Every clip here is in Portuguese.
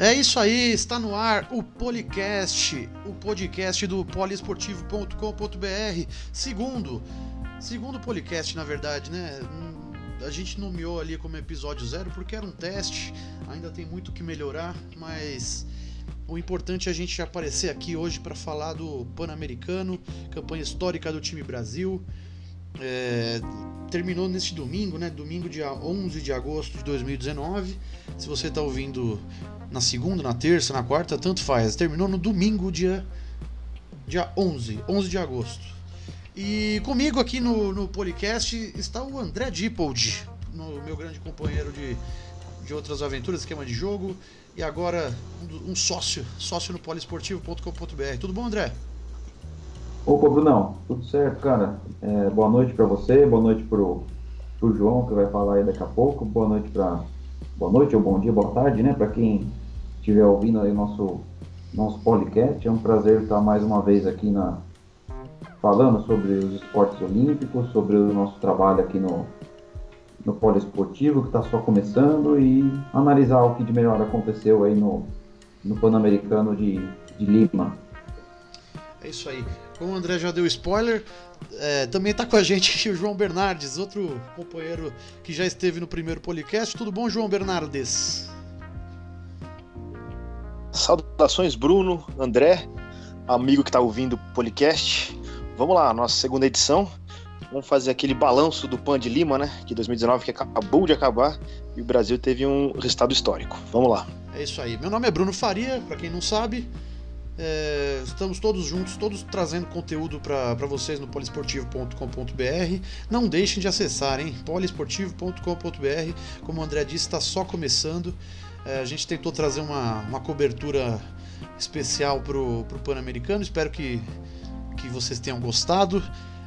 É isso aí, está no ar o Policast, o podcast do poliesportivo.com.br. Segundo, segundo Policast, na verdade, né? A gente nomeou ali como episódio zero porque era um teste, ainda tem muito que melhorar, mas o importante é a gente aparecer aqui hoje para falar do Pan-Americano, campanha histórica do time Brasil. É, terminou neste domingo, né? Domingo, dia 11 de agosto de 2019. Se você está ouvindo na segunda, na terça, na quarta, tanto faz. Terminou no domingo, dia, dia 11, 11 de agosto. E comigo aqui no, no podcast está o André Dippold, meu grande companheiro de, de outras aventuras, esquema de jogo, e agora um, um sócio, sócio no poliesportivo.com.br. Tudo bom, André? Opa, Brunão, tudo certo, cara? É, boa noite para você, boa noite pro, pro João, que vai falar aí daqui a pouco, boa noite para boa noite ou bom dia, boa tarde, né? Para quem estiver ouvindo aí nosso nosso podcast, é um prazer estar mais uma vez aqui na falando sobre os esportes olímpicos, sobre o nosso trabalho aqui no no poliesportivo que está só começando e analisar o que de melhor aconteceu aí no no Pan-Americano de, de Lima. É isso aí. Como o André já deu spoiler, é, também está com a gente aqui o João Bernardes, outro companheiro que já esteve no primeiro podcast. Tudo bom, João Bernardes? Saudações, Bruno, André, amigo que está ouvindo o podcast. Vamos lá, nossa segunda edição. Vamos fazer aquele balanço do Pan de Lima, né? Que 2019 que acabou de acabar e o Brasil teve um resultado histórico. Vamos lá. É isso aí. Meu nome é Bruno Faria, para quem não sabe. É, estamos todos juntos, todos trazendo conteúdo para vocês no poliesportivo.com.br. Não deixem de acessar, hein? poliesportivo.com.br. Como o André disse, está só começando. É, a gente tentou trazer uma, uma cobertura especial para o Pan-Americano. Espero que, que vocês tenham gostado.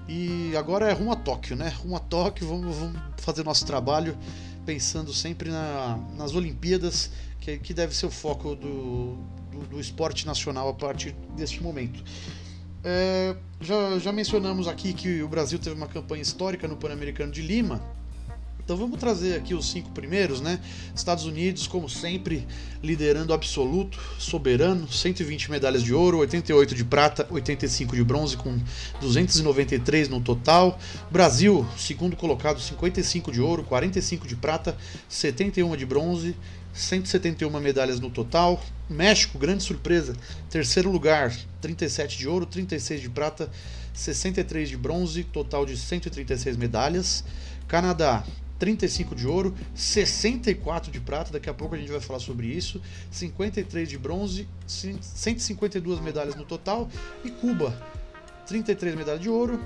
E agora é rumo a Tóquio, né? Rumo a Tóquio, vamos, vamos fazer nosso trabalho pensando sempre na, nas Olimpíadas, que, que deve ser o foco do, do, do esporte nacional a partir deste momento. É, já, já mencionamos aqui que o Brasil teve uma campanha histórica no Pan-Americano de Lima. Então vamos trazer aqui os cinco primeiros, né? Estados Unidos, como sempre, liderando absoluto, soberano, 120 medalhas de ouro, 88 de prata, 85 de bronze, com 293 no total. Brasil, segundo colocado, 55 de ouro, 45 de prata, 71 de bronze, 171 medalhas no total. México, grande surpresa, terceiro lugar, 37 de ouro, 36 de prata, 63 de bronze, total de 136 medalhas. Canadá, 35 de ouro, 64 de prata, daqui a pouco a gente vai falar sobre isso, 53 de bronze, 152 medalhas no total, e Cuba, 33 medalhas de ouro,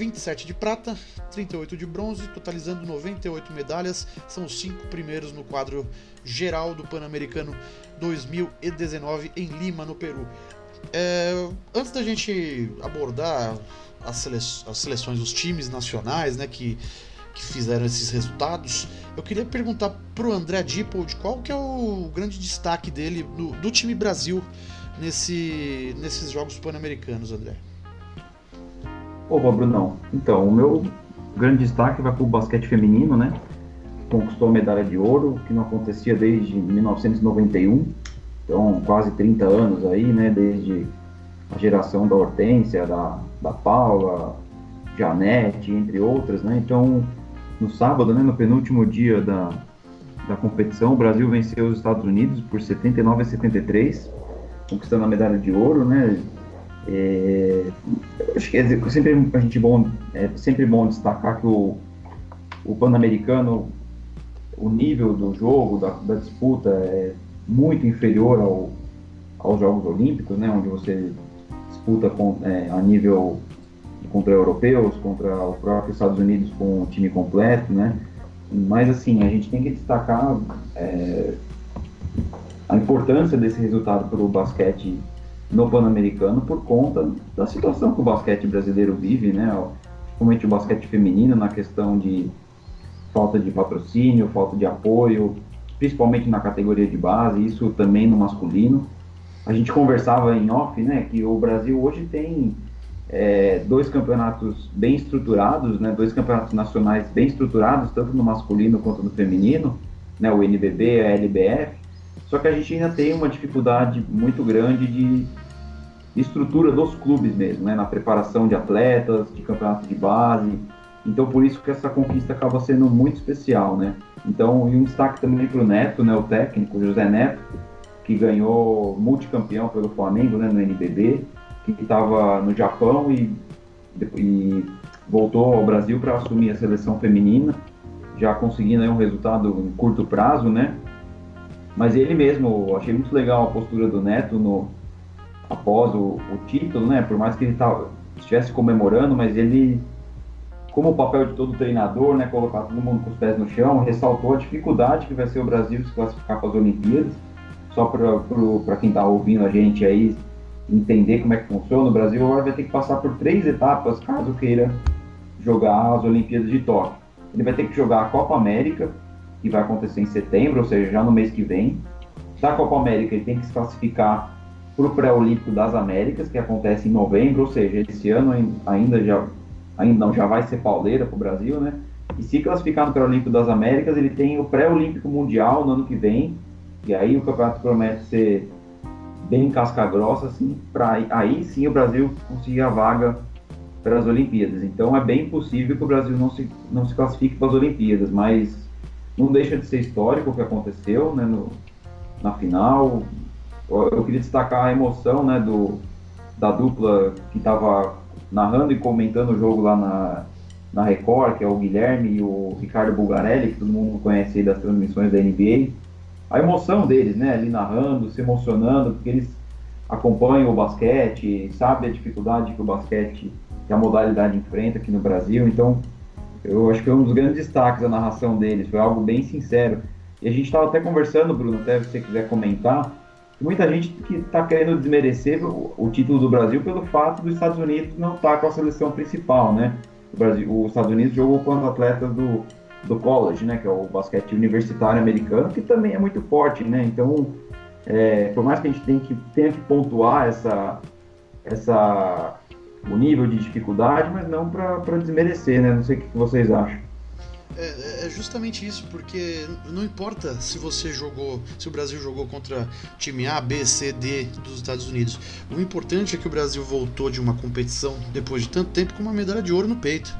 27 de prata, 38 de bronze, totalizando 98 medalhas. São os cinco primeiros no quadro geral do Pan-Americano 2019 em Lima, no Peru. É, antes da gente abordar as, sele as seleções dos times nacionais, né, que, que fizeram esses resultados, eu queria perguntar para o André Dippold qual que é o grande destaque dele do, do time Brasil nesse, nesses Jogos Pan-Americanos, André. Opa, Brunão. Então, o meu grande destaque vai para o basquete feminino, né? Conquistou a medalha de ouro, que não acontecia desde 1991. Então, quase 30 anos aí, né? Desde a geração da Hortência, da, da Paula, Janete, entre outras, né? Então, no sábado, né? No penúltimo dia da, da competição, o Brasil venceu os Estados Unidos por 79 a 73, conquistando a medalha de ouro, né? É, acho que é sempre a gente bom, é sempre bom destacar que o, o Pan-Americano, o nível do jogo, da, da, disputa é muito inferior ao, aos Jogos Olímpicos, né, onde você disputa com, é, a nível contra europeus, contra os próprios Estados Unidos com o time completo, né? Mas assim, a gente tem que destacar é, a importância desse resultado para o basquete no Pan-Americano por conta da situação que o basquete brasileiro vive, né? Principalmente o basquete feminino na questão de falta de patrocínio, falta de apoio, principalmente na categoria de base, isso também no masculino. A gente conversava em off, né, que o Brasil hoje tem é, dois campeonatos bem estruturados, né, dois campeonatos nacionais bem estruturados, tanto no masculino quanto no feminino, né, o NBB e a LBF, Só que a gente ainda tem uma dificuldade muito grande de estrutura dos clubes mesmo, né? Na preparação de atletas, de campeonato de base. Então, por isso que essa conquista acaba sendo muito especial, né? Então, e um destaque também para o Neto, né? O técnico, José Neto, que ganhou multicampeão pelo Flamengo, né? No NBB, que estava no Japão e, e voltou ao Brasil para assumir a seleção feminina, já conseguindo um resultado em curto prazo, né? Mas ele mesmo, achei muito legal a postura do Neto no, após o, o título, né? Por mais que ele tava, estivesse comemorando, mas ele, como o papel de todo treinador, né? Colocar todo mundo com os pés no chão, ressaltou a dificuldade que vai ser o Brasil se classificar para as Olimpíadas. Só para quem está ouvindo a gente aí entender como é que funciona, o Brasil agora vai ter que passar por três etapas caso queira jogar as Olimpíadas de Tóquio. Ele vai ter que jogar a Copa América, que vai acontecer em setembro, ou seja, já no mês que vem. Da Copa América, ele tem que se classificar para o Pré-Olímpico das Américas, que acontece em novembro, ou seja, esse ano ainda já, ainda não, já vai ser pauleira para o Brasil, né? E se classificar no Pré-Olímpico das Américas, ele tem o Pré-Olímpico Mundial no ano que vem, e aí o campeonato promete ser bem casca grossa, assim, para aí sim o Brasil conseguir a vaga para as Olimpíadas. Então é bem possível que o Brasil não se, não se classifique para as Olimpíadas, mas não deixa de ser histórico o que aconteceu né, no, na final. Eu queria destacar a emoção né, do, da dupla que estava narrando e comentando o jogo lá na, na Record, que é o Guilherme e o Ricardo Bulgarelli, que todo mundo conhece aí das transmissões da NBA. A emoção deles, né, ali narrando, se emocionando, porque eles acompanham o basquete, sabem a dificuldade que o basquete que a modalidade enfrenta aqui no Brasil. Então, eu acho que foi um dos grandes destaques da narração deles, foi algo bem sincero. E a gente estava até conversando, Bruno, até se você quiser comentar, muita gente que está querendo desmerecer o, o, título do Brasil pelo fato dos Estados Unidos não estar tá com a seleção principal, né? O Brasil, os Estados Unidos jogou com os atletas do, do college, né? Que é o basquete universitário americano, que também é muito forte, né? Então, é, por mais que a gente tenha que, tenha que pontuar essa, essa o nível de dificuldade, mas não para desmerecer, né? Não sei o que vocês acham. É, é, justamente isso, porque não importa se você jogou, se o Brasil jogou contra time A, B, C, D dos Estados Unidos. O importante é que o Brasil voltou de uma competição depois de tanto tempo com uma medalha de ouro no peito.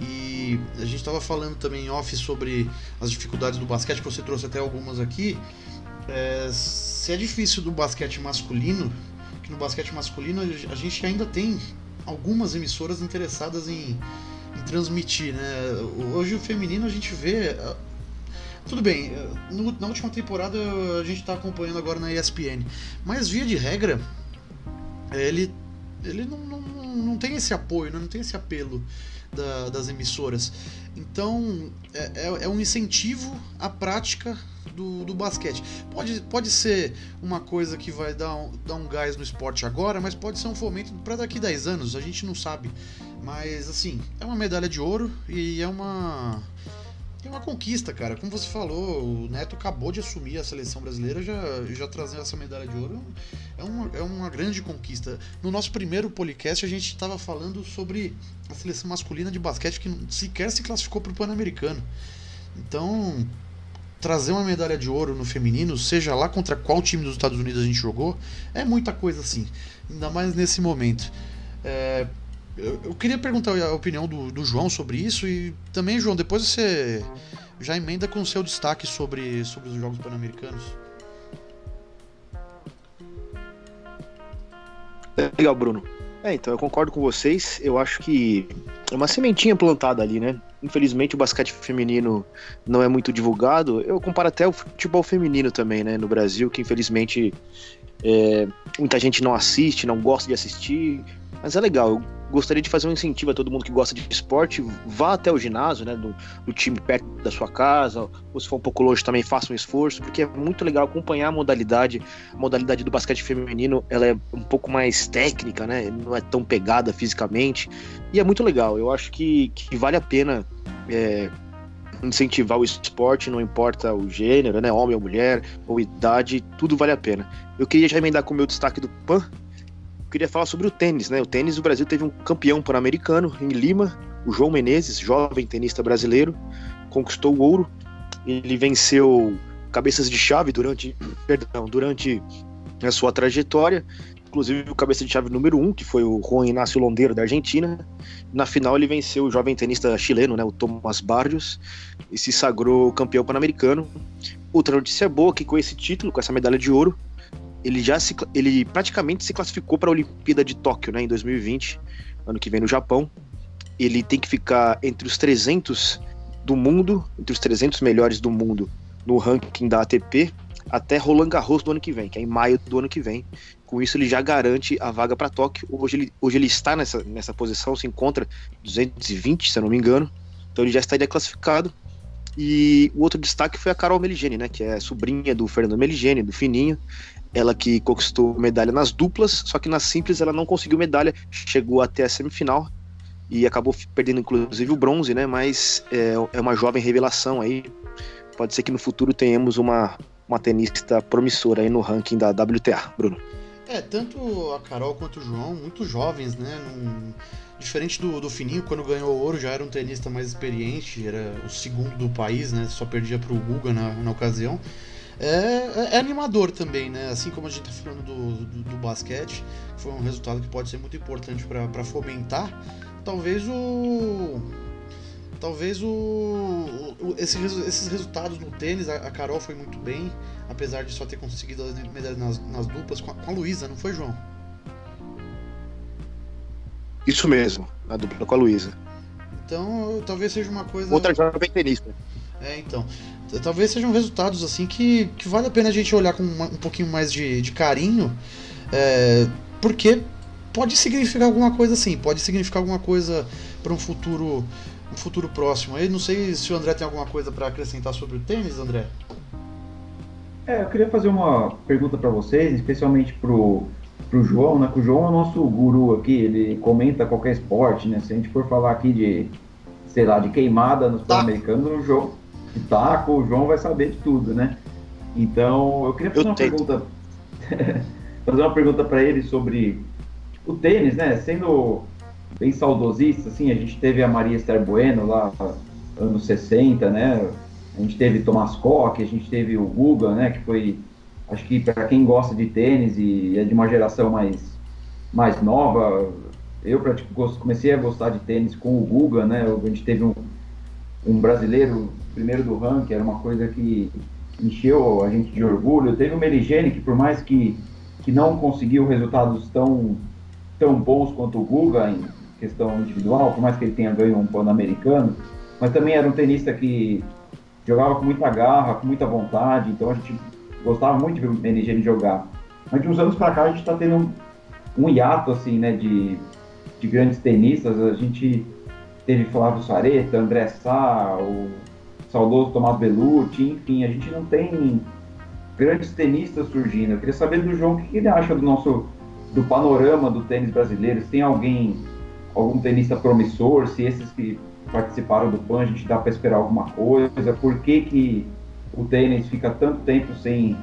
E a gente estava falando também em off sobre as dificuldades do basquete, que você trouxe até algumas aqui. É, se é difícil do basquete masculino, que no basquete masculino a gente ainda tem algumas emissoras interessadas em, em transmitir, né? Hoje o feminino a gente vê ah, tudo bem, ah, no, na última temporada a gente está acompanhando agora na ESPN, mas via de regra, ele, ele não, não, não tem esse apoio, né? não tem esse apelo da, das emissoras. Então é, é, é um incentivo à prática do, do basquete. Pode, pode ser uma coisa que vai dar um, dar um gás no esporte agora, mas pode ser um fomento para daqui 10 anos, a gente não sabe. Mas assim, é uma medalha de ouro e é uma. É uma conquista, cara. Como você falou, o Neto acabou de assumir a seleção brasileira, já, já trazendo essa medalha de ouro. É uma, é uma grande conquista. No nosso primeiro podcast, a gente estava falando sobre a seleção masculina de basquete que sequer se classificou para o Pan-Americano. Então, trazer uma medalha de ouro no feminino, seja lá contra qual time dos Estados Unidos a gente jogou, é muita coisa assim. Ainda mais nesse momento. É, eu, queria perguntar a opinião do, do, João sobre isso e também, João, depois você já emenda com o seu destaque sobre, sobre os Jogos Pan-Americanos. Legal, Bruno. É, então eu concordo com vocês. Eu acho que é uma sementinha plantada ali, né? Infelizmente o basquete feminino não é muito divulgado. Eu comparo até o futebol feminino também, né? No Brasil, que infelizmente é, muita gente não assiste, não gosta de assistir. Mas é legal, eu gostaria de fazer um incentivo a todo mundo que gosta de esporte, vá até o ginásio, né, do, do, time perto da sua casa, ou se for um pouco longe também faça um esforço, porque é muito legal acompanhar a modalidade, a modalidade do basquete feminino, ela é um pouco mais técnica, né, não é tão pegada fisicamente, e é muito legal, eu acho que, que vale a pena é, incentivar o esporte, não importa o gênero, né, homem ou mulher, ou idade, tudo vale a pena. Eu queria já emendar com o meu destaque do PAN, queria falar sobre o tênis, né? O tênis, o Brasil teve um campeão pan-americano em Lima, o João Menezes, jovem tenista brasileiro, conquistou o ouro. Ele venceu cabeças de chave durante, perdão, durante a sua trajetória. Inclusive o cabeça de chave número um, que foi o Juan Inácio Londeiro da Argentina. Na final ele venceu o jovem tenista chileno, né, o Tomás Barrios, e se sagrou campeão pan-americano. Outra notícia boa que com esse título, com essa medalha de ouro, ele já se, ele praticamente se classificou para a Olimpíada de Tóquio, né, em 2020, ano que vem no Japão. Ele tem que ficar entre os 300 do mundo, entre os 300 melhores do mundo no ranking da ATP, até Roland Garros do ano que vem, que é em maio do ano que vem. Com isso, ele já garante a vaga para Tóquio. Hoje ele, hoje ele está nessa, nessa posição, se encontra 220, se eu não me engano. Então ele já estaria classificado. E o outro destaque foi a Carol Meligeni, né, que é sobrinha do Fernando Meligeni, do Fininho. Ela que conquistou medalha nas duplas, só que nas simples ela não conseguiu medalha, chegou até a semifinal e acabou perdendo inclusive o bronze, né? Mas é, é uma jovem revelação aí. Pode ser que no futuro tenhamos uma, uma tenista promissora aí no ranking da WTA, Bruno. É, tanto a Carol quanto o João, muito jovens, né? Num... Diferente do, do Fininho, quando ganhou ouro, já era um tenista mais experiente, era o segundo do país, né? Só perdia para o Guga na, na ocasião. É, é, é, animador também, né? Assim como a gente está falando do, do, do, basquete, foi um resultado que pode ser muito importante para fomentar. Talvez o. Talvez o, o esse, esses resultados no tênis, a, a, Carol foi muito bem, apesar de só ter conseguido as medalhas nas, nas duplas com a, com a Luísa, não foi, João? Isso mesmo, a dupla com a Luísa. Então, talvez seja uma coisa. Outra jovem tenista. É, então. Talvez sejam resultados assim que, que vale a pena a gente olhar com uma, um pouquinho mais de, de carinho, é, porque pode significar alguma coisa assim, pode significar alguma coisa para um futuro um futuro próximo. Aí não sei se o André tem alguma coisa para acrescentar sobre o tênis, André. É, eu queria fazer uma pergunta para vocês, especialmente pro pro João, né? Que o João é o nosso guru aqui, ele comenta qualquer esporte, né? Se a gente for falar aqui de, sei lá, de queimada nos Pan-Americanos, o João, de taco, o João vai saber de tudo, né? Então, eu queria fazer eu uma tento. pergunta, fazer uma pergunta para ele sobre o tênis, né? Sendo bem saudosista, assim, a gente teve a Maria Esther Bueno lá, anos 60, né? A gente teve Thomas Koch, a gente teve o Guga, né? Que foi Acho que para quem gosta de tênis e é de uma geração mais, mais nova, eu comecei a gostar de tênis com o Guga, né? A gente teve um, um brasileiro primeiro do ranking, era uma coisa que encheu a gente de orgulho. Teve o Merigene, que por mais que, que não conseguiu resultados tão, tão bons quanto o Guga em questão individual, por mais que ele tenha ganho um Pan-Americano, mas também era um tenista que jogava com muita garra, com muita vontade, então a gente gostava muito de ver o NGN jogar. Mas de uns anos para cá a gente está tendo um, um, hiato assim, né, de, de grandes tenistas. A gente teve Flávio Sareta, André Sá, o saudoso Tomás Bellucci, enfim, a gente não tem grandes tenistas surgindo. Eu queria saber do João o que ele acha do nosso do panorama do tênis brasileiro. Se tem alguém, algum tenista promissor, se esses que participaram do PAN, a gente dá para esperar alguma coisa, por que que o tênis fica tanto tempo sem,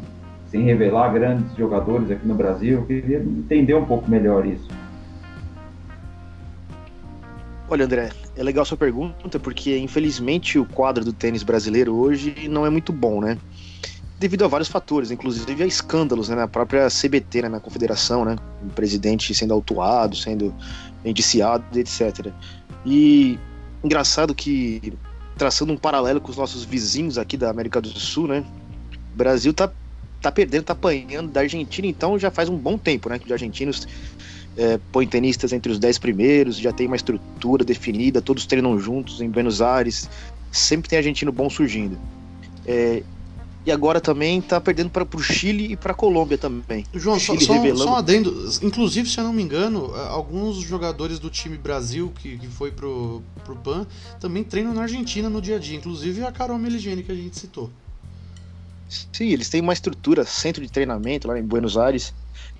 sem revelar grandes jogadores aqui no Brasil. Eu queria entender um pouco melhor isso. Olha, André, é legal sua pergunta, porque infelizmente o quadro do tênis brasileiro hoje não é muito bom, né? Devido a vários fatores, inclusive a escândalos né, na própria CBT, né, na confederação, né? O presidente sendo autuado, sendo indiciado, etc. E engraçado que traçando um paralelo com os nossos vizinhos aqui da América do Sul, né? O Brasil tá, tá perdendo, tá apanhando da Argentina, então já faz um bom tempo, né? Que os argentinos é, põem tenistas entre os dez primeiros, já tem uma estrutura definida, todos treinam juntos em Buenos Aires, sempre tem argentino bom surgindo. É, e agora também tá perdendo para o Chile e para a Colômbia também. João, só, só, revelando... só um adendo. Inclusive, se eu não me engano, alguns jogadores do time Brasil que, que foi pro, pro PAN também treinam na Argentina no dia a dia. Inclusive a Carol Meligeni que a gente citou. Sim, eles têm uma estrutura, centro de treinamento lá em Buenos Aires.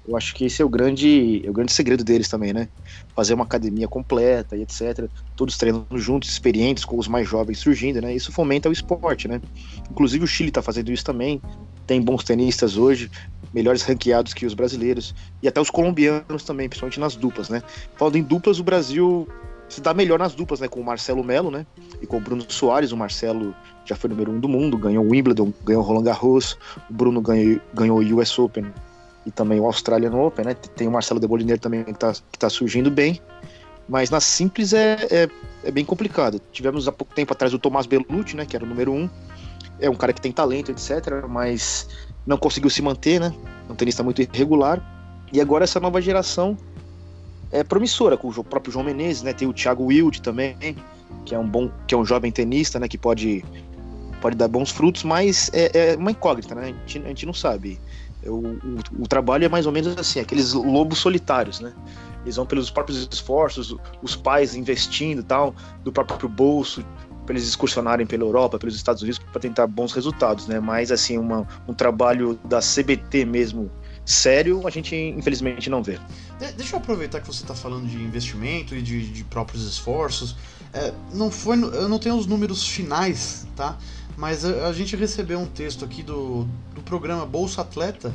Eu acho que esse é o grande, é o grande segredo deles também, né? Fazer uma academia completa e etc. Todos treinando juntos, experientes, com os mais jovens surgindo, né? Isso fomenta o esporte, né? Inclusive o Chile está fazendo isso também. Tem bons tenistas hoje, melhores ranqueados que os brasileiros. E até os colombianos também, principalmente nas duplas, né? Falando em duplas, o Brasil se dá melhor nas duplas, né? Com o Marcelo Melo, né? E com o Bruno Soares. O Marcelo já foi número um do mundo, ganhou o Wimbledon, ganhou o Roland Garros. O Bruno ganhou, ganhou o US Open e também o Australian Open, né? Tem o Marcelo de Boliner também que tá, que tá surgindo bem. Mas na simples é, é, é, bem complicado. Tivemos há pouco tempo atrás o Tomás Bellucci, né? Que era o número um. É um cara que tem talento, etc. Mas não conseguiu se manter, né? Um tenista muito irregular. E agora essa nova geração é promissora, com o próprio João Menezes, né? Tem o Thiago Wild também, que é um bom, que é um jovem tenista, né? Que pode, pode dar bons frutos, mas é, é uma incógnita, né? A gente, a gente não sabe. O, o, o, trabalho é mais ou menos assim, aqueles lobos solitários, né? Eles vão pelos próprios esforços, os pais investindo tal, do próprio bolso, para eles excursionarem pela Europa, pelos Estados Unidos, para tentar bons resultados, né? Mas, assim, uma, um trabalho da CBT mesmo sério, a gente infelizmente não vê. Deixa eu aproveitar que você está falando de investimento e de, de próprios esforços. É, não foi, eu não tenho os números finais, tá? Mas a, gente recebeu um texto aqui do, do programa Bolsa Atleta,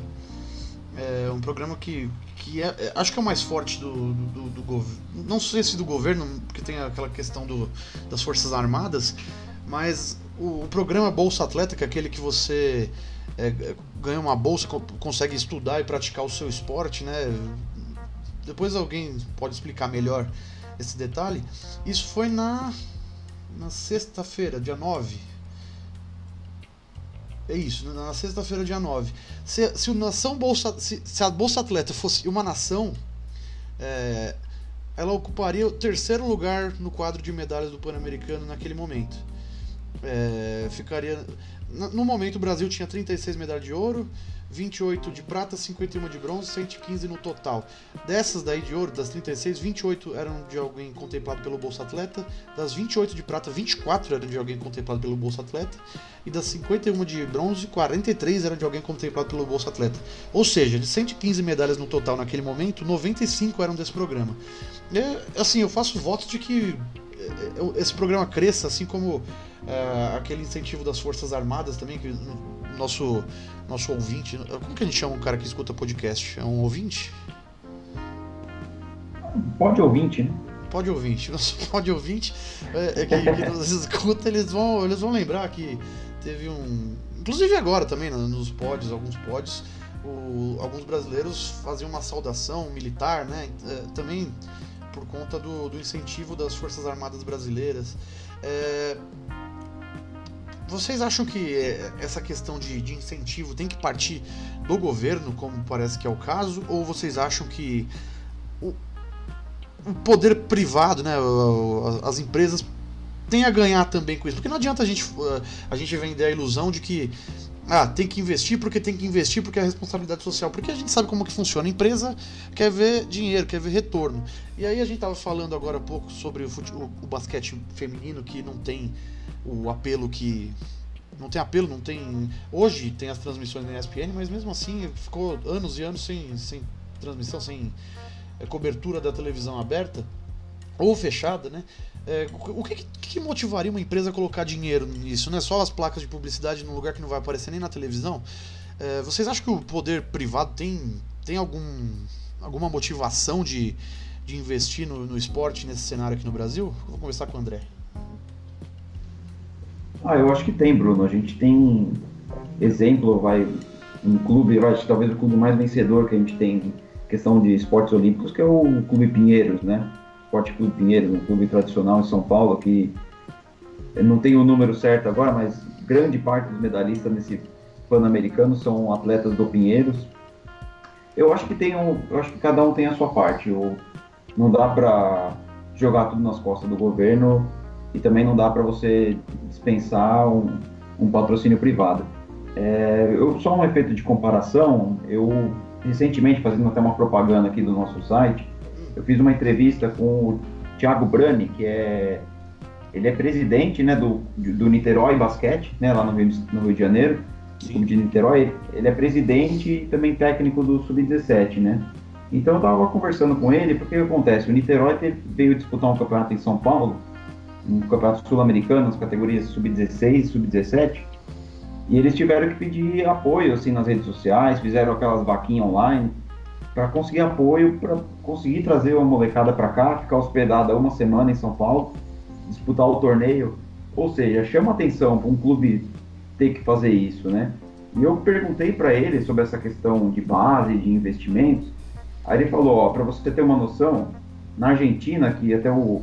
é um programa que, que é, é, acho que é o mais forte do, do, do governo. Não sei se do governo, porque tem aquela questão do, das Forças Armadas, mas o, o programa Bolsa Atleta, que é aquele que você é, ganha uma bolsa, consegue estudar e praticar o seu esporte, né? Depois alguém pode explicar melhor esse detalhe. Isso foi na, na sexta-feira, dia 9. É isso, na sexta-feira, dia 9. Se, se, nação bolsa, se, se, a Bolsa Atleta fosse uma nação, é, ela ocuparia o terceiro lugar no quadro de medalhas do Pan-Americano naquele momento. É, ficaria no momento, o Brasil tinha 36 medalhas de ouro, 28 de prata, 51 de bronze, 115 no total. Dessas daí de ouro, das 36, 28 eram de alguém contemplado pelo Bolsa Atleta. Das 28 de prata, 24 eram de alguém contemplado pelo Bolsa Atleta. E das 51 de bronze, 43 eram de alguém contemplado pelo Bolsa Atleta. Ou seja, de 115 medalhas no total naquele momento, 95 eram desse programa. É, assim, eu faço votos de que é, é, esse programa cresça, assim como é, aquele incentivo das Forças Armadas também, que nosso, nosso ouvinte. Como que a gente chama um cara que escuta podcast? É um ouvinte? Pode ouvinte, né? Pode ouvinte. Nosso pode ouvinte é, é que, que nos escuta, eles vão, eles vão lembrar que teve um. Inclusive agora também, nos pods, alguns pods, o, alguns brasileiros faziam uma saudação militar, né? É, também por conta do, do incentivo das Forças Armadas Brasileiras. É, vocês acham que é, essa questão de, de, incentivo tem que partir do governo, como parece que é o caso, ou vocês acham que o, o poder privado, né, as empresas têm a ganhar também com isso? Porque não adianta a gente, a gente vender a ilusão de que ah, tem que investir porque tem que investir porque é responsabilidade social. Porque a gente sabe como que funciona. A empresa quer ver dinheiro, quer ver retorno. E aí a gente estava falando agora há pouco sobre o, fute... o, basquete feminino que não tem o apelo que. Não tem apelo, não tem. Hoje tem as transmissões na ESPN, mas mesmo assim ficou anos e anos sem, sem transmissão, sem é, cobertura da televisão aberta ou fechada, né? É, o que, que, motivaria uma empresa a colocar dinheiro nisso? Né? Só as placas de publicidade num lugar que não vai aparecer nem na televisão? É, vocês acham que o poder privado tem, tem algum, alguma motivação de, de investir no, no esporte nesse cenário aqui no Brasil? vou conversar com o André. Ah, eu acho que tem, Bruno. A gente tem exemplo, vai um clube, acho talvez o clube mais vencedor que a gente tem questão de esportes olímpicos, que é o Clube Pinheiros, né? Esporte Clube Pinheiros, um clube tradicional em São Paulo, que não tenho o número certo agora, mas grande parte dos medalhistas nesse Pan-Americano são atletas do Pinheiros. Eu acho que tem um, eu acho que cada um tem a sua parte. Eu, não dá para jogar tudo nas costas do governo e também não dá para você dispensar um, um patrocínio privado. É, eu, só um efeito de comparação, eu recentemente, fazendo até uma propaganda aqui do nosso site, eu fiz uma entrevista com o Thiago Brani, que é ele é presidente né, do, do Niterói Basquete, né, lá no Rio, no Rio de Janeiro, Sim. de Niterói. Ele é presidente e também técnico do Sub-17, né? Então eu estava conversando com ele, porque o que acontece? O Niterói teve, veio disputar um campeonato em São Paulo, um campeonato sul-americano, nas categorias Sub-16 e Sub-17, e eles tiveram que pedir apoio assim nas redes sociais, fizeram aquelas vaquinhas online, para conseguir apoio, para conseguir trazer uma molecada para cá, ficar hospedada uma semana em São Paulo, disputar o torneio. Ou seja, chama atenção para um clube ter que fazer isso, né? E eu perguntei para ele sobre essa questão de base, de investimentos. Aí ele falou, para você ter uma noção, na Argentina, que até o,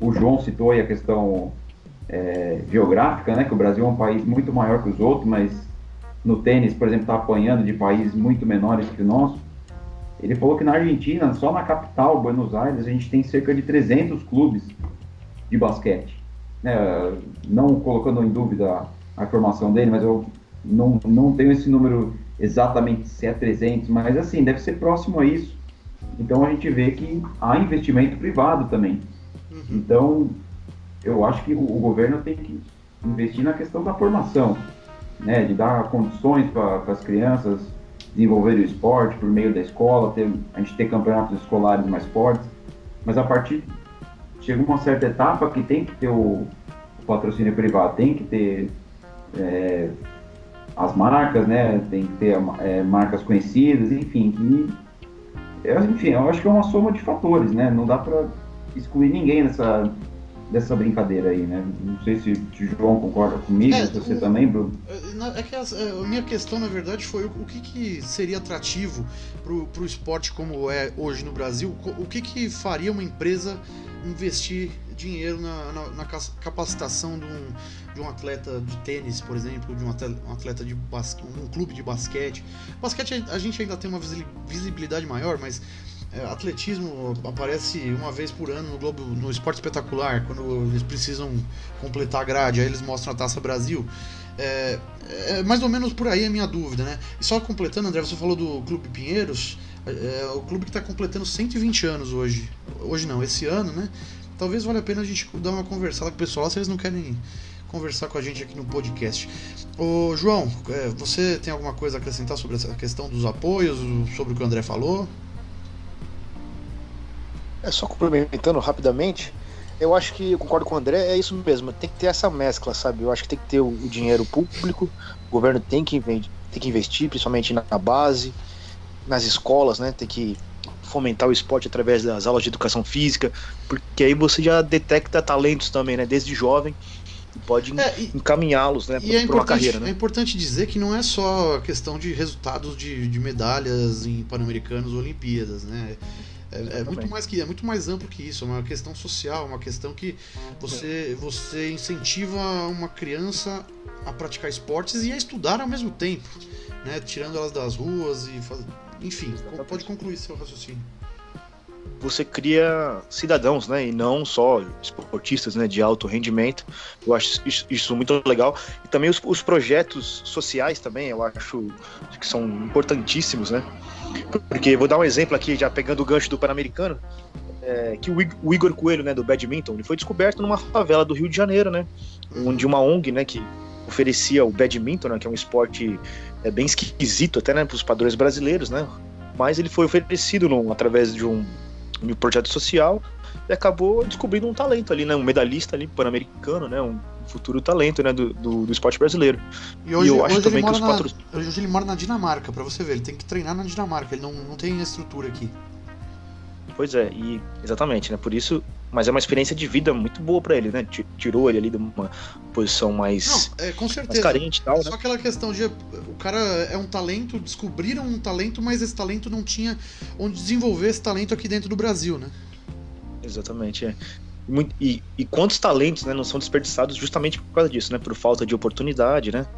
o João citou aí a questão é, geográfica, né? Que o Brasil é um país muito maior que os outros, mas no tênis, por exemplo, está apanhando de países muito menores que o nosso. Ele falou que na Argentina, só na capital, Buenos Aires, a gente tem cerca de 300 clubes de basquete. É, não colocando em dúvida a informação dele, mas eu não, não tenho esse número exatamente se é 300, mas assim, deve ser próximo a isso. Então a gente vê que há investimento privado também. Uhum. Então, eu acho que o, o, governo tem que investir na questão da formação, né, de dar condições para as crianças desenvolverem o esporte por meio da escola, ter, a gente ter campeonatos escolares mais fortes, mas a partir chega uma certa etapa que tem que ter o, o patrocínio privado, tem que ter é, as marcas, né? Tem que ter é, marcas conhecidas, enfim. E, enfim, eu acho que é uma soma de fatores, né? Não dá para excluir ninguém dessa, dessa brincadeira aí, né? Não sei se o João concorda comigo, é, se você o, também, Bruno. É, é que a, a, minha questão, na verdade, foi o, que, que, seria atrativo para o esporte como é hoje no Brasil? O que, que faria uma empresa investir dinheiro na, na, na capacitação de um, de um, atleta de tênis, por exemplo, de um atleta, de basque, um clube de basquete. Basquete a gente ainda tem uma visibilidade maior, mas é, atletismo aparece uma vez por ano no Globo, no Esporte Espetacular, quando eles precisam completar a grade, aí eles mostram a Taça Brasil. É, é mais ou menos por aí a minha dúvida, né? E só completando, André, você falou do Clube Pinheiros, é, é o clube que está completando 120 anos hoje. Hoje não, esse ano, né? Talvez valha a pena a gente dar uma conversada com o pessoal se eles não querem conversar com a gente aqui no podcast. Ô, João, é, você tem alguma coisa a acrescentar sobre essa questão dos apoios, sobre o que o André falou? É só complementando rapidamente, eu acho que eu concordo com o André, é isso mesmo, tem que ter essa mescla, sabe? Eu acho que tem que ter o, dinheiro público, o governo tem que, tem que investir, principalmente na base, nas escolas, né? Tem que fomentar o esporte através das aulas de educação física, porque aí você já detecta talentos também, né? Desde jovem e pode é, encaminhá-los, né? Para é uma carreira. Né? É importante dizer que não é só questão de resultados de, de medalhas em Pan-Americanos ou Olimpíadas, né? É, é, muito mais que é muito mais amplo que isso, é uma questão social, uma questão que você você incentiva uma criança a praticar esportes e a estudar ao mesmo tempo, né? Tirando elas das ruas e faz... enfim, Exatamente. pode concluir seu raciocínio. Você cria cidadãos, né, e não só esportistas, né, de alto rendimento. Eu acho isso, muito legal e também os, os projetos sociais também, eu acho que são importantíssimos, né? Porque vou dar um exemplo aqui, já pegando o gancho do Pan-Americano, é, que o Igor Coelho, né, do badminton, ele foi descoberto numa favela do Rio de Janeiro, né, onde uma ONG, né, que oferecia o badminton, né, que é um esporte é, bem esquisito até, né, para os padrões brasileiros, né, mas ele foi oferecido através de um, um projeto social e acabou descobrindo um talento ali, né, um medalhista ali pan-americano, né, um futuro talento, né, do, do, do esporte brasileiro. E hoje, e eu acho também que os patro... Hoje ele mora na Dinamarca, para você ver, ele tem que treinar na Dinamarca, ele não, não tem estrutura aqui. Pois é, e exatamente, né? Por isso, mas é uma experiência de vida muito boa para ele, né? Tirou ele ali de uma posição mais, Não, é, com certeza. mais carente e tal. Só né? aquela questão de o cara é um talento, descobriram um talento, mas esse talento não tinha onde desenvolver esse talento aqui dentro do Brasil, né? Exatamente, é. E, e, quantos talentos né, não são desperdiçados justamente por causa disso, né? Por falta de oportunidade, né?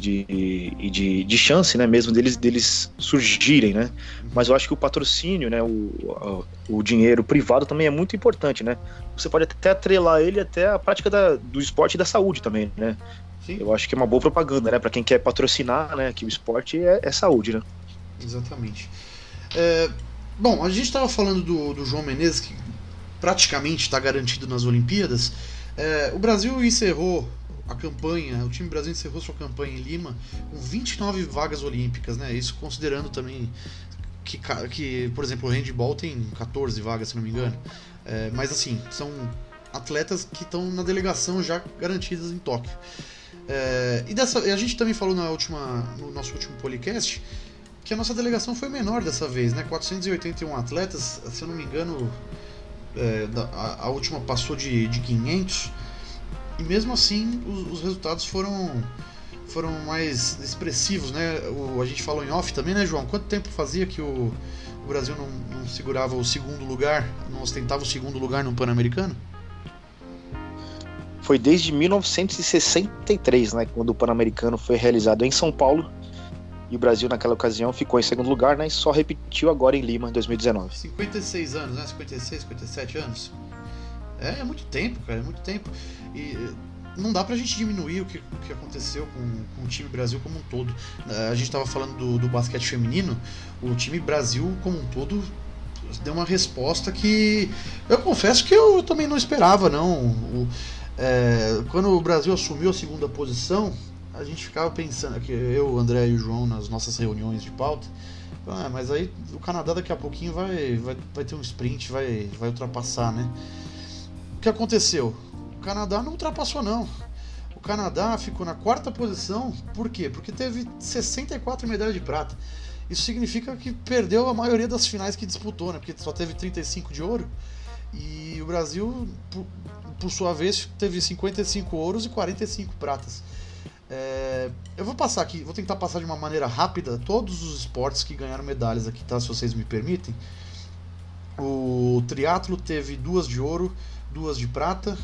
De, de, de, de chance, né? Mesmo deles, deles surgirem, né? Mas eu acho que o patrocínio, né? O, o dinheiro privado também é muito importante, né? Você pode até atrelar ele até a prática da, do esporte e da saúde também, né? Sim. Eu acho que é uma boa propaganda, né? Para quem quer patrocinar, né? Que o esporte é, é saúde, né? Exatamente. É, bom, a gente estava falando do, do João Menezes, que praticamente está garantido nas Olimpíadas. É, o Brasil encerrou a campanha, o time Brasil encerrou sua campanha em Lima com 29 vagas olímpicas, né? Isso considerando também que, que por exemplo, o handball tem 14 vagas, se não me engano. É, mas assim, são atletas que estão na delegação já garantidas em Tóquio. É, e dessa, a gente também falou na última, no nosso último podcast que a nossa delegação foi menor dessa vez, né? 481 atletas, se eu não me engano, é, a, a, última passou de, de 500. E mesmo assim, os, os, resultados foram foram mais expressivos, né? O, a gente falou em off também, né, João? Quanto tempo fazia que o, o Brasil não, não segurava o segundo lugar, não ostentava o segundo lugar no Pan-Americano? Foi desde 1963, né, quando o Pan-Americano foi realizado em São Paulo e o Brasil, naquela ocasião, ficou em segundo lugar, né? E só repetiu agora em Lima, em 2019. 56 anos, né? 56, 57 anos. É, é muito tempo, cara, é muito tempo. E não dá pra gente diminuir o que, o que aconteceu com, com o time Brasil como um todo. Eh, a gente tava falando do, do basquete feminino, o time Brasil como um todo deu uma resposta que eu confesso que eu também não esperava, não. O, é, quando o Brasil assumiu a segunda posição, a gente ficava pensando, que eu, o André e o João nas nossas reuniões de pauta, ah, mas aí o Canadá daqui a pouquinho vai, vai, vai ter um sprint, vai, vai ultrapassar, né? O que aconteceu? Canadá não ultrapassou não. O Canadá ficou na quarta posição, por quê? Porque teve 64 medalhas de prata. Isso significa que perdeu a maioria das finais que disputou, né? Porque só teve 35 de ouro. E o Brasil, por, por sua vez, teve 55 ouros e 45 pratas. É, eu vou passar aqui, vou tentar passar de uma maneira rápida todos os esportes que ganharam medalhas aqui, tá? Se vocês me permitem. O triatlo teve duas de ouro, duas de prata.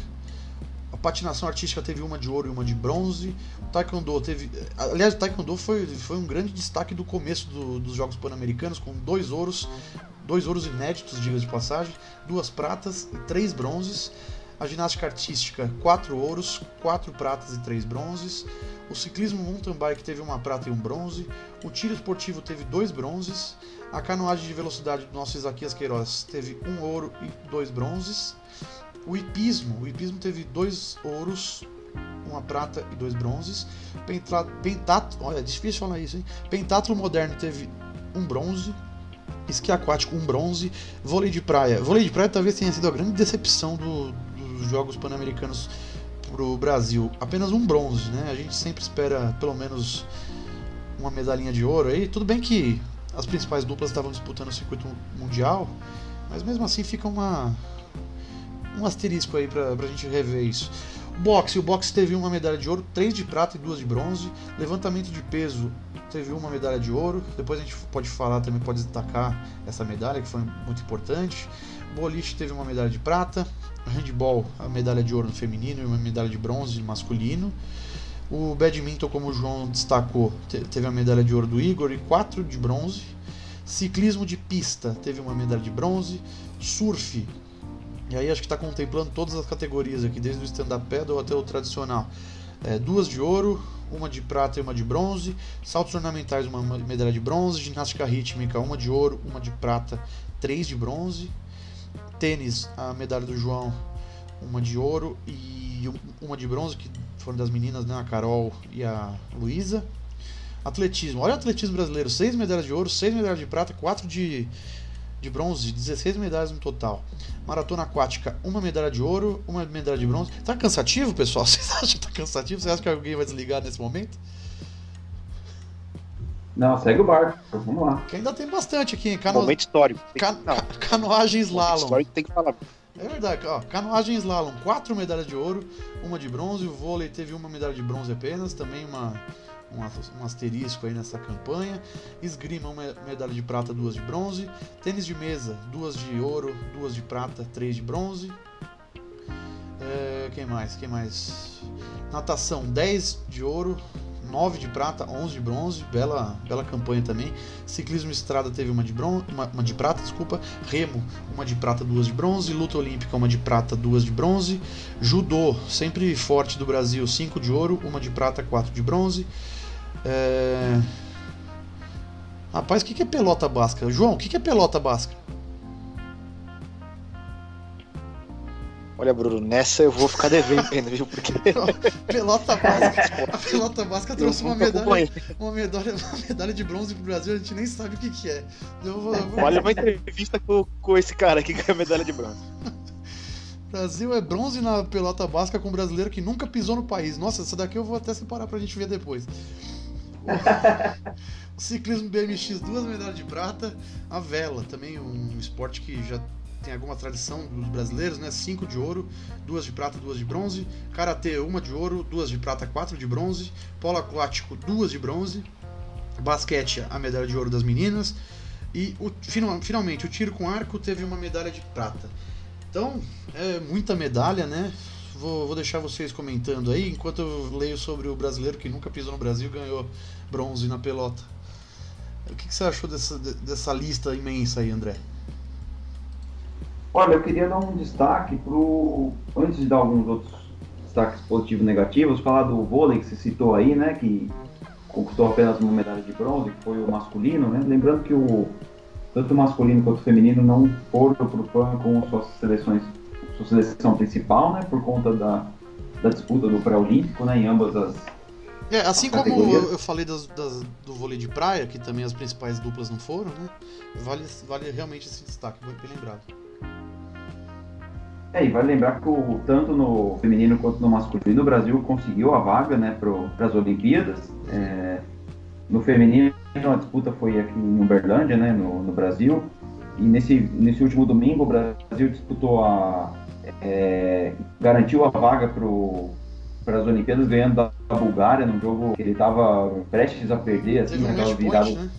Patinação artística teve uma de ouro e uma de bronze. O taekwondo teve, aliás, o taekwondo foi, foi um grande destaque do começo do, dos Jogos Pan-Americanos, com dois ouros, dois ouros inéditos, diga de passagem, duas pratas e três bronzes. A ginástica artística, quatro ouros, quatro pratas e três bronzes. O ciclismo mountain bike teve uma prata e um bronze. O tiro esportivo teve dois bronzes. A canoagem de velocidade do nosso Isaquias Queiroz teve um ouro e dois bronzes. O hipismo, o hipismo teve dois ouros, uma prata e dois bronzes. Pentatlo, olha, difícil falar isso, hein? Pentatlo moderno teve um bronze. Esqui aquático, um bronze. Vôlei de praia. Vôlei de praia talvez tenha sido a grande decepção do, dos Jogos Pan-Americanos para o Brasil apenas um bronze, né? A gente sempre espera pelo menos uma medalhinha de ouro aí. Tudo bem que as principais duplas estavam disputando o circuito mundial, mas mesmo assim fica uma um asterisco aí para a gente rever isso. Boxe, o boxe teve uma medalha de ouro, três de prata e duas de bronze. Levantamento de peso teve uma medalha de ouro. Depois a gente pode falar também, pode destacar essa medalha que foi muito importante. Boliche teve uma medalha de prata handball, a medalha de ouro no feminino e uma medalha de bronze no masculino. O badminton, como o João destacou, teve a medalha de ouro do Igor e quatro de bronze. Ciclismo de pista teve uma medalha de bronze. Surf, e aí acho que está contemplando todas as categorias aqui, desde o stand-up paddle até o tradicional. É, duas de ouro, uma de prata e uma de bronze. Saltos ornamentais, uma medalha de bronze. Ginástica rítmica, uma de ouro, uma de prata, três de bronze. Tênis, a medalha do João, uma de ouro e uma de bronze, que foram das meninas, né? A Carol e a Luísa. Atletismo, olha o atletismo brasileiro: seis medalhas de ouro, seis medalhas de prata, quatro de, de bronze, 16 medalhas no total. Maratona aquática, uma medalha de ouro, uma medalha de bronze. Tá cansativo, pessoal? Vocês acham que tá cansativo? Vocês acham que alguém vai desligar nesse momento? Não, segue o barco. Vamos lá. Que ainda tem bastante aqui, hein? Cano... Momento histórico. Can... Canoagem slalom. Histórico tem que falar. É verdade, ó, canoagem slalom, quatro medalhas de ouro, uma de bronze, o vôlei teve uma medalha de bronze apenas, também uma, uma um asterisco aí nessa campanha. Esgrima, uma medalha de prata, duas de bronze. Tênis de mesa, duas de ouro, duas de prata, três de bronze. É, quem mais? Quem mais? Natação, 10 de ouro, 9 de prata, 11 de bronze, bela, bela campanha também. Ciclismo estrada teve uma de, bronze, uma, uma, de prata, desculpa. Remo, uma de prata, duas de bronze. Luta olímpica, uma de prata, duas de bronze. Judô, sempre forte do Brasil, 5 de ouro, uma de prata, 4 de bronze. É... Rapaz, o que é pelota basca? João, o que é pelota basca? Olha, Bruno, nessa eu vou ficar devendo, viu? Porque. pelota básica. A pelota básica trouxe uma medalha, uma medalha, uma medalha de bronze pro Brasil, a gente nem sabe o que, que é. Eu vou, eu vou... Olha uma entrevista com, com esse cara que ganhou a medalha de bronze. Brasil é bronze na pelota básica com um brasileiro que nunca pisou no país. Nossa, essa daqui eu vou até separar pra gente ver depois. O ciclismo BMX, duas medalhas de prata. A vela, também um esporte que já tem alguma tradição dos brasileiros, né? Cinco de ouro, duas de prata, duas de bronze. Karatê, uma de ouro, duas de prata, quatro de bronze. Polo aquático, duas de bronze. Basquete, a medalha de ouro das meninas. E o, finalmente, o tiro com arco teve uma medalha de prata. Então, é muita medalha, né? Vou, vou deixar vocês comentando aí, enquanto eu leio sobre o brasileiro que nunca pisou no Brasil ganhou bronze na pelota. O que, que você achou dessa, dessa lista imensa aí, André? Olha, eu queria dar um destaque pro. Antes de dar alguns outros destaques positivos e negativos, falar do vôlei que você citou aí, né? Que conquistou apenas uma medalha de bronze, que foi o masculino, né? Lembrando que o, tanto o masculino quanto o feminino não foram para o PAN com suas seleções, sua seleção principal, né? Por conta da, da disputa do pré-olímpico, né? Em ambas as. É, assim como eu falei das, das, do vôlei de praia, que também as principais duplas não foram, né? Vale, vale realmente esse destaque, bem lembrado. É, e vale lembrar que o, tanto no feminino quanto no masculino o Brasil conseguiu a vaga né, para as Olimpíadas. É, no feminino a disputa foi aqui em Uberlândia, né, no, no Brasil. E nesse, nesse último domingo o Brasil disputou a. É, garantiu a vaga para as Olimpíadas ganhando da, da Bulgária num jogo que ele estava prestes a perder, assim, Teve um virado. Point, né?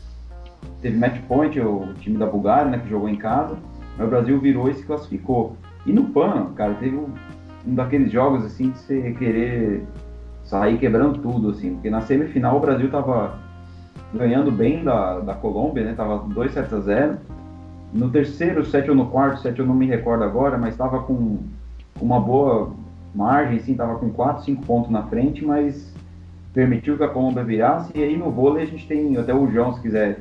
Teve match point o time da Bulgária, né, que jogou em casa. Mas o Brasil virou e se classificou. E no PAN, cara, teve um, um daqueles jogos assim de você querer sair quebrando tudo, assim, porque na semifinal o Brasil tava ganhando bem da, da Colômbia, né? Tava 2 sets a 0. No terceiro set ou no quarto set eu não me recordo agora, mas estava com uma boa margem, assim, tava com 4, 5 pontos na frente, mas permitiu que a Colômbia virasse. E aí no vôlei a gente tem, até o João, se quiser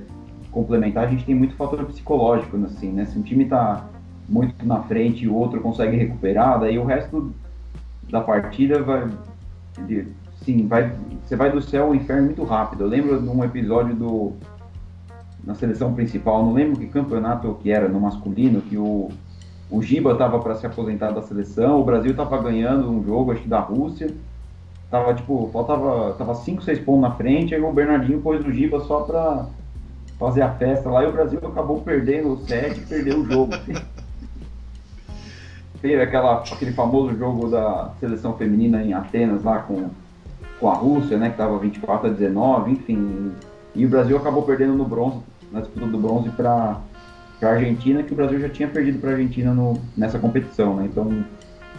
complementar, a gente tem muito fator psicológico, assim, né? Se um time tá muito na frente e o outro consegue recuperar, daí o resto da partida vai. Sim, vai, você vai do céu ao inferno muito rápido. Eu lembro de um episódio do na seleção principal, não lembro que campeonato que era no masculino, que o, o Giba estava para se aposentar da seleção, o Brasil estava ganhando um jogo, acho que da Rússia, tava tipo, faltava, tava 5, 6 pontos na frente, aí o Bernardinho pôs o Giba só para fazer a festa lá e o Brasil acabou perdendo o set e perdeu o jogo. teve aquela, aquele famoso jogo da seleção feminina em Atenas lá com, com a Rússia, né, que estava 24 a 19, enfim. E o Brasil acabou perdendo no bronze, na disputa do bronze para a Argentina, que o Brasil já tinha perdido para a Argentina no, nessa competição, né? Então,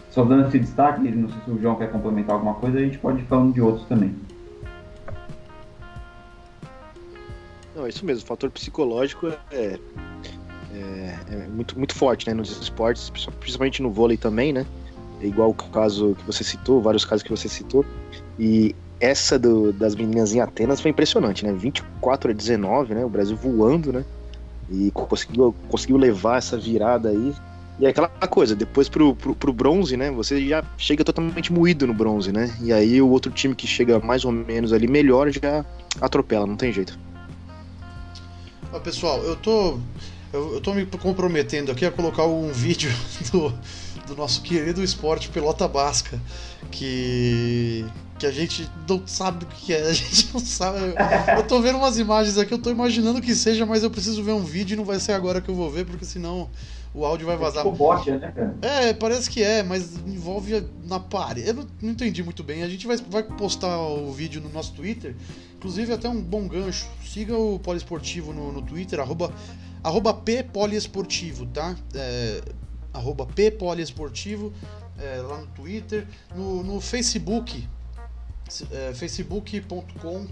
só dando esse destaque, não sei se o João quer complementar alguma coisa, a gente pode ir falando de outros também. Não, é isso mesmo, o fator psicológico é, é, é, muito, muito forte né, nos esportes, principalmente no vôlei também, né? É igual o caso que você citou, vários casos que você citou. E essa do, das meninas em Atenas foi impressionante, né? 24 a 19, né? O Brasil voando, né? E conseguiu, conseguiu levar essa virada aí. E é aquela coisa, depois pro, pro, pro, bronze, né? Você já chega totalmente moído no bronze, né? E aí o outro time que chega mais ou menos ali melhor já atropela, não tem jeito. Ó, pessoal, eu tô eu, eu tô me comprometendo aqui a colocar um vídeo do, do nosso querido esporte pelota basca, que que a gente não sabe o que é, a gente não sabe. Eu tô vendo umas imagens aqui, eu tô imaginando que seja, mas eu preciso ver um vídeo e não vai ser agora que eu vou ver, porque senão o áudio vai vazar. É tipo bot, né, cara? É, parece que é, mas envolve na parede. Eu não, não, entendi muito bem. A gente vai, vai postar o vídeo no nosso Twitter. Inclusive, até um bom gancho. Siga o Poliesportivo no, no Twitter, arroba Arroba P Poliesportivo, tá? É, arroba P Poliesportivo, é, lá no Twitter. No, no Facebook, é, facebook.com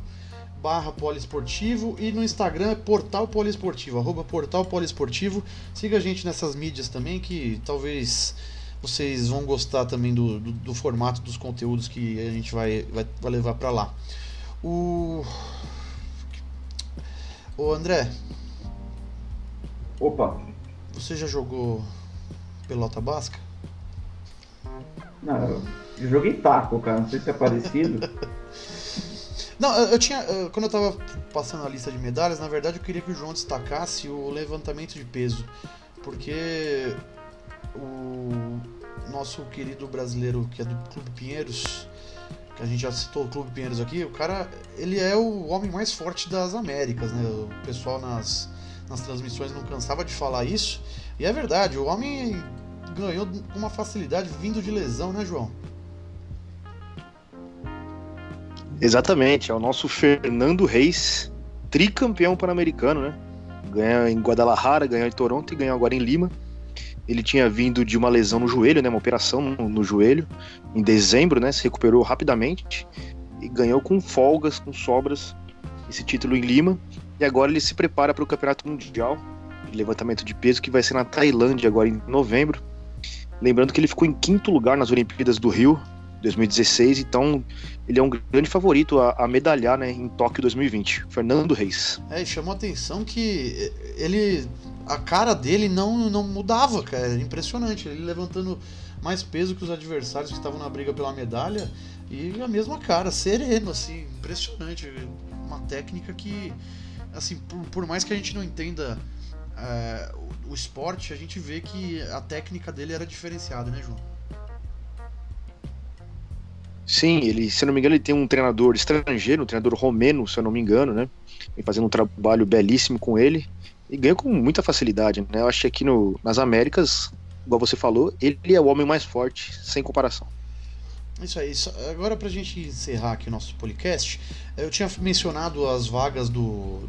barra poliesportivo e no Instagram é portal poliesportivo, arroba portal poliesportivo. Siga a gente nessas mídias também que talvez vocês vão gostar também do, do, do formato dos conteúdos que a gente vai, vai, vai levar para lá. O... o André, Opa! Você já jogou pelota basca? Não, eu joguei taco, cara. Não sei se é parecido. Não, eu tinha. Quando eu tava passando a lista de medalhas, na verdade eu queria que o João destacasse o levantamento de peso. Porque o, nosso querido brasileiro que é do Clube Pinheiros, que a gente já citou o Clube Pinheiros aqui, o cara, ele é o homem mais forte das Américas, né? O pessoal nas, nas transmissões não cansava de falar isso. E é verdade, o homem ganhou com uma facilidade vindo de lesão, né, João? Exatamente, é o nosso Fernando Reis, tricampeão pan-americano, né? Ganhou em Guadalajara, ganhou em Toronto e ganhou agora em Lima. Ele tinha vindo de uma lesão no joelho, né, uma operação no, no joelho, em dezembro, né, se recuperou rapidamente e ganhou com folgas, com sobras, esse título em Lima. E agora ele se prepara para o Campeonato Mundial de levantamento de peso que vai ser na Tailândia agora em novembro. Lembrando que ele ficou em quinto lugar nas Olimpíadas do Rio 2016, então ele é um grande favorito a, a medalhar né, em Tóquio 2020. Fernando Reis. É, e chamou a atenção que ele a cara dele não, não mudava, cara. Era impressionante. Ele levantando mais peso que os adversários que estavam na briga pela medalha e a mesma cara, sereno, assim, impressionante. Uma técnica que, assim, por, por mais que a gente não entenda é, o, o esporte, a gente vê que a técnica dele era diferenciada, né, João? Sim, ele, se não me engano, ele tem um treinador estrangeiro, um treinador romeno, se eu não me engano, né? Vem fazendo um trabalho belíssimo com ele e ganha com muita facilidade, né? Eu acho que aqui no, nas Américas, igual você falou, ele é o homem mais forte, sem comparação. Isso aí. Agora, pra gente encerrar aqui o nosso podcast, eu tinha mencionado as vagas do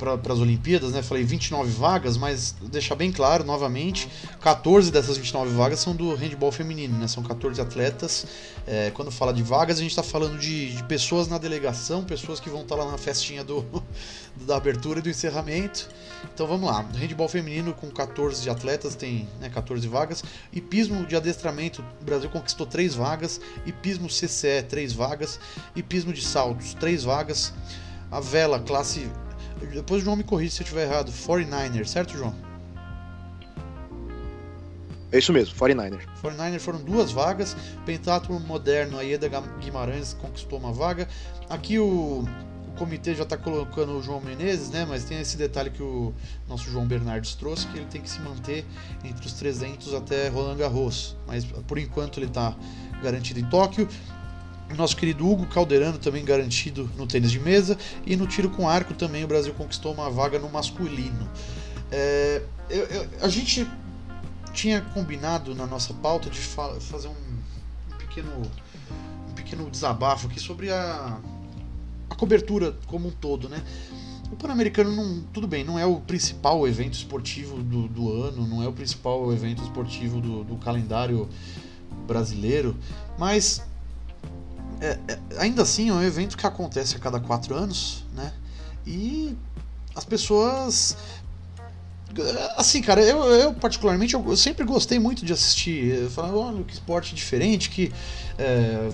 para as Olimpíadas, né? Falei 29 vagas, mas deixar bem claro novamente, 14 dessas 29 vagas são do handball feminino, né? São 14 atletas. É, quando fala de vagas, a gente está falando de, de, pessoas na delegação, pessoas que vão estar tá lá na festinha do, da abertura e do encerramento. Então vamos lá. Handball feminino com 14 atletas, tem né, 14 vagas. Hipismo de adestramento, o Brasil conquistou 3 vagas. Hipismo CCE, 3 vagas. Hipismo de saltos, 3 vagas. A vela, classe depois o João me corrige se eu estiver errado. 49ers, certo, João? É isso mesmo, 49ers. 49ers foram duas vagas. Pentatlo moderno, a Ieda Guimarães conquistou uma vaga. Aqui o, o comitê já está colocando o João Menezes, né? Mas tem esse detalhe que o nosso João Bernardes trouxe, que ele tem que se manter entre os 300 até Roland Garros. Mas por enquanto ele está garantido em Tóquio. Nosso querido Hugo Calderano também garantido no tênis de mesa e no tiro com arco também o Brasil conquistou uma vaga no masculino. É, eu, eu, a gente tinha combinado na nossa pauta de fa fazer um, um, pequeno, um pequeno desabafo aqui sobre a, a cobertura como um todo, né? O Pan-Americano, tudo bem, não é o principal evento esportivo do, do ano, não é o principal evento esportivo do, do calendário brasileiro, mas é, é, ainda assim é um evento que acontece a cada quatro anos, né? E as pessoas. Assim, cara, eu, eu particularmente eu, sempre gostei muito de assistir. Falando, olha que esporte diferente, que. É,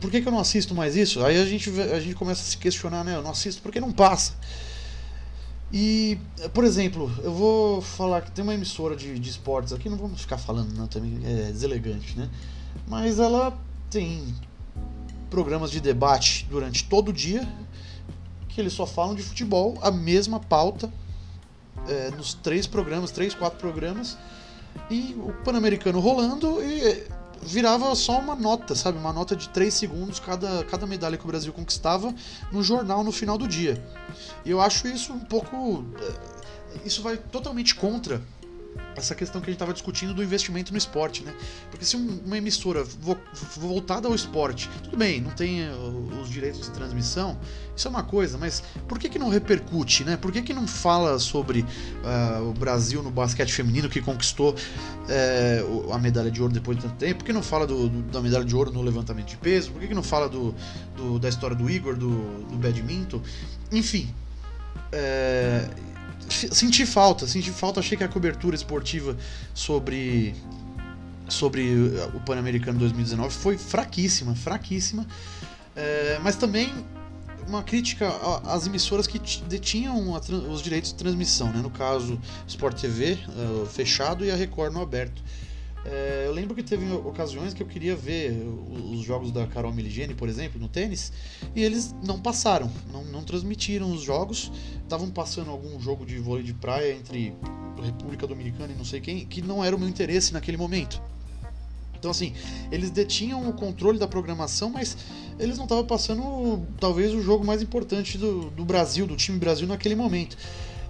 por que, que eu não assisto mais isso? Aí a gente, a gente começa a se questionar, né? Eu não assisto porque não passa. E, por exemplo, eu vou falar que tem uma emissora de, de esportes aqui, não vamos ficar falando, não, também é deselegante, né? Mas ela tem programas de debate durante todo o dia, que eles só falam de futebol, a mesma pauta, é, nos três programas, três, quatro programas, e o Pan-Americano rolando e virava só uma nota, sabe? Uma nota de três segundos cada, cada medalha que o Brasil conquistava no jornal no final do dia. E eu acho isso um pouco. É, isso vai totalmente contra essa questão que a gente estava discutindo do investimento no esporte, né? Porque se uma emissora voltada ao esporte, tudo bem, não tem eh, os direitos de transmissão, isso é uma coisa, mas por que, que não repercute, né? Por que, que não fala sobre uh, o Brasil no basquete feminino que conquistou uh, a medalha de ouro depois de tanto tempo? Por que não fala do, do, da medalha de ouro no levantamento de peso? Por que, que não fala do, da história do Igor, do, do badminton? Enfim. Uh, senti falta, senti falta, achei que a cobertura esportiva sobre sobre o Pan-Americano 2019 foi fraquíssima, fraquíssima. É, mas também uma crítica às emissoras que detinham os direitos de transmissão, né? no caso Sport TV uh, fechado e a Record no aberto. É, eu lembro que teve ocasiões que eu queria ver os jogos da Carol Miligene, por exemplo, no tênis, e eles não passaram, não, não transmitiram os jogos. Estavam passando algum jogo de vôlei de praia entre República Dominicana e não sei quem, que não era o meu interesse naquele momento. Então, assim, eles detinham o controle da programação, mas eles não estavam passando, talvez, o jogo mais importante do, do Brasil, do time Brasil naquele momento.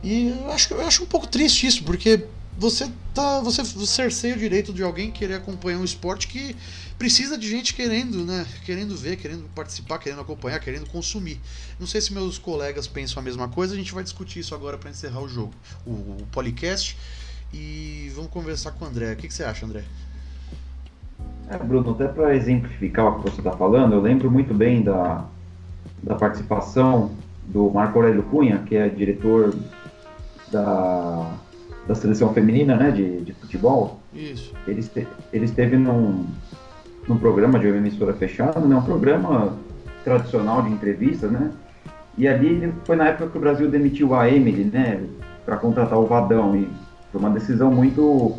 E eu acho, eu acho um pouco triste isso, porque você tá você cerceia o direito de alguém querer acompanhar um esporte que precisa de gente querendo, né, querendo ver, querendo participar, querendo acompanhar, querendo consumir. Não sei se meus colegas pensam a mesma coisa, a gente vai discutir isso agora para encerrar o jogo, o, o podcast. E vamos conversar com o André. O que, que você acha, André? É, Bruno, até para exemplificar o que você está falando, eu lembro muito bem da, da participação do Marco Aurélio Cunha, que é diretor da, da seleção feminina né, de, de futebol. Isso. Ele, este, ele esteve num, num programa de uma emissora fechada, né, um programa tradicional de entrevistas, né? E ali foi na época que o Brasil demitiu a Emily, né, para contratar o Vadão. E foi uma decisão muito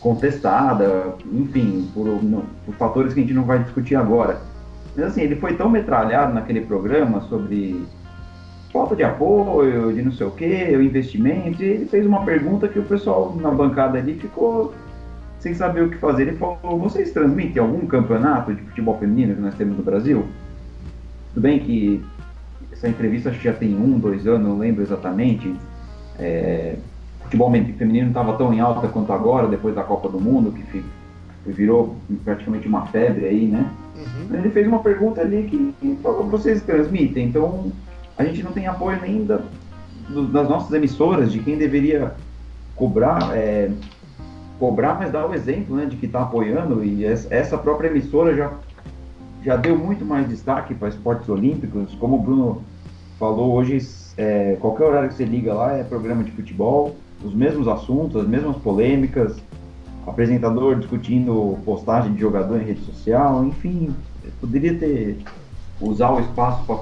contestada, enfim, por, não, por fatores que a gente não vai discutir agora. Mas assim, ele foi tão metralhado naquele programa sobre falta de apoio, de não sei o que, o investimento, e ele fez uma pergunta que o pessoal na bancada ali ficou sem saber o que fazer. Ele falou: vocês transmitem algum campeonato de futebol feminino que nós temos no Brasil? Tudo bem que essa entrevista acho que já tem um, dois anos, não lembro exatamente. É, futebol feminino não estava tão em alta quanto agora, depois da Copa do Mundo, que virou praticamente uma febre aí, né? Uhum. Ele fez uma pergunta ali que, que falou, vocês transmitem, então a gente não tem apoio nem da, do, das nossas emissoras, de quem deveria cobrar, é, cobrar, mas dar o exemplo né, de que está apoiando, e essa própria emissora já, já deu muito mais destaque para esportes olímpicos, como o Bruno falou hoje, é, qualquer horário que você liga lá é programa de futebol, os mesmos assuntos, as mesmas polêmicas, apresentador discutindo postagem de jogador em rede social, enfim, poderia ter usar o espaço para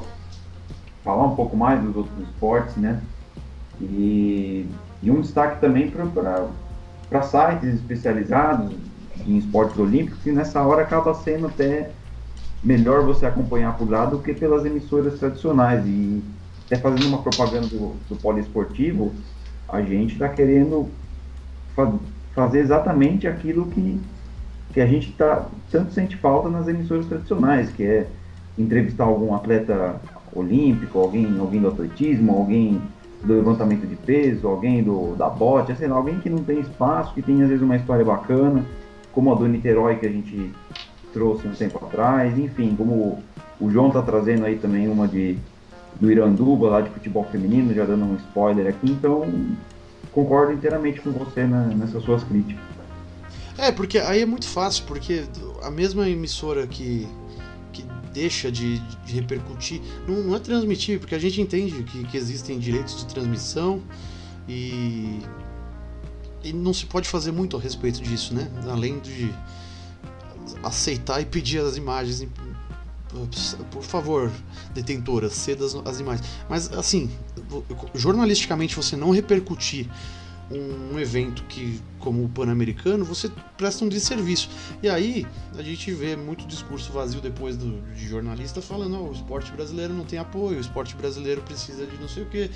falar um pouco mais dos outros esportes, né? E, e um destaque também para sites especializados em esportes olímpicos, que nessa hora acaba sendo até melhor você acompanhar por lá do que pelas emissoras tradicionais. E até fazendo uma propaganda do, do poliesportivo, a gente está querendo fa fazer exatamente aquilo que, que a gente tá, tanto sente falta nas emissoras tradicionais, que é entrevistar algum atleta olímpico, alguém, alguém do atletismo, alguém do levantamento de peso, alguém do, da bote, sei lá, alguém que não tem espaço, que tem às vezes uma história bacana, como a do Niterói que a gente trouxe um tempo atrás, enfim, como o João está trazendo aí também uma de do Iranduba, lá de futebol feminino, já dando um spoiler aqui, então concordo inteiramente com você nessas suas críticas. É, porque aí é muito fácil, porque a mesma emissora que deixa de, de repercutir, não, não, é transmitir, porque a gente entende que, que existem direitos de transmissão e, e não se pode fazer muito a respeito disso, né? Além de aceitar e pedir as imagens por favor, detentora, ceda as, as, imagens. Mas, assim, jornalisticamente você não repercutir um, evento que, como o Pan-Americano, você presta um desserviço. E aí a gente vê muito discurso vazio depois do, de jornalista falando: oh, o esporte brasileiro não tem apoio, o esporte brasileiro precisa de não sei o que.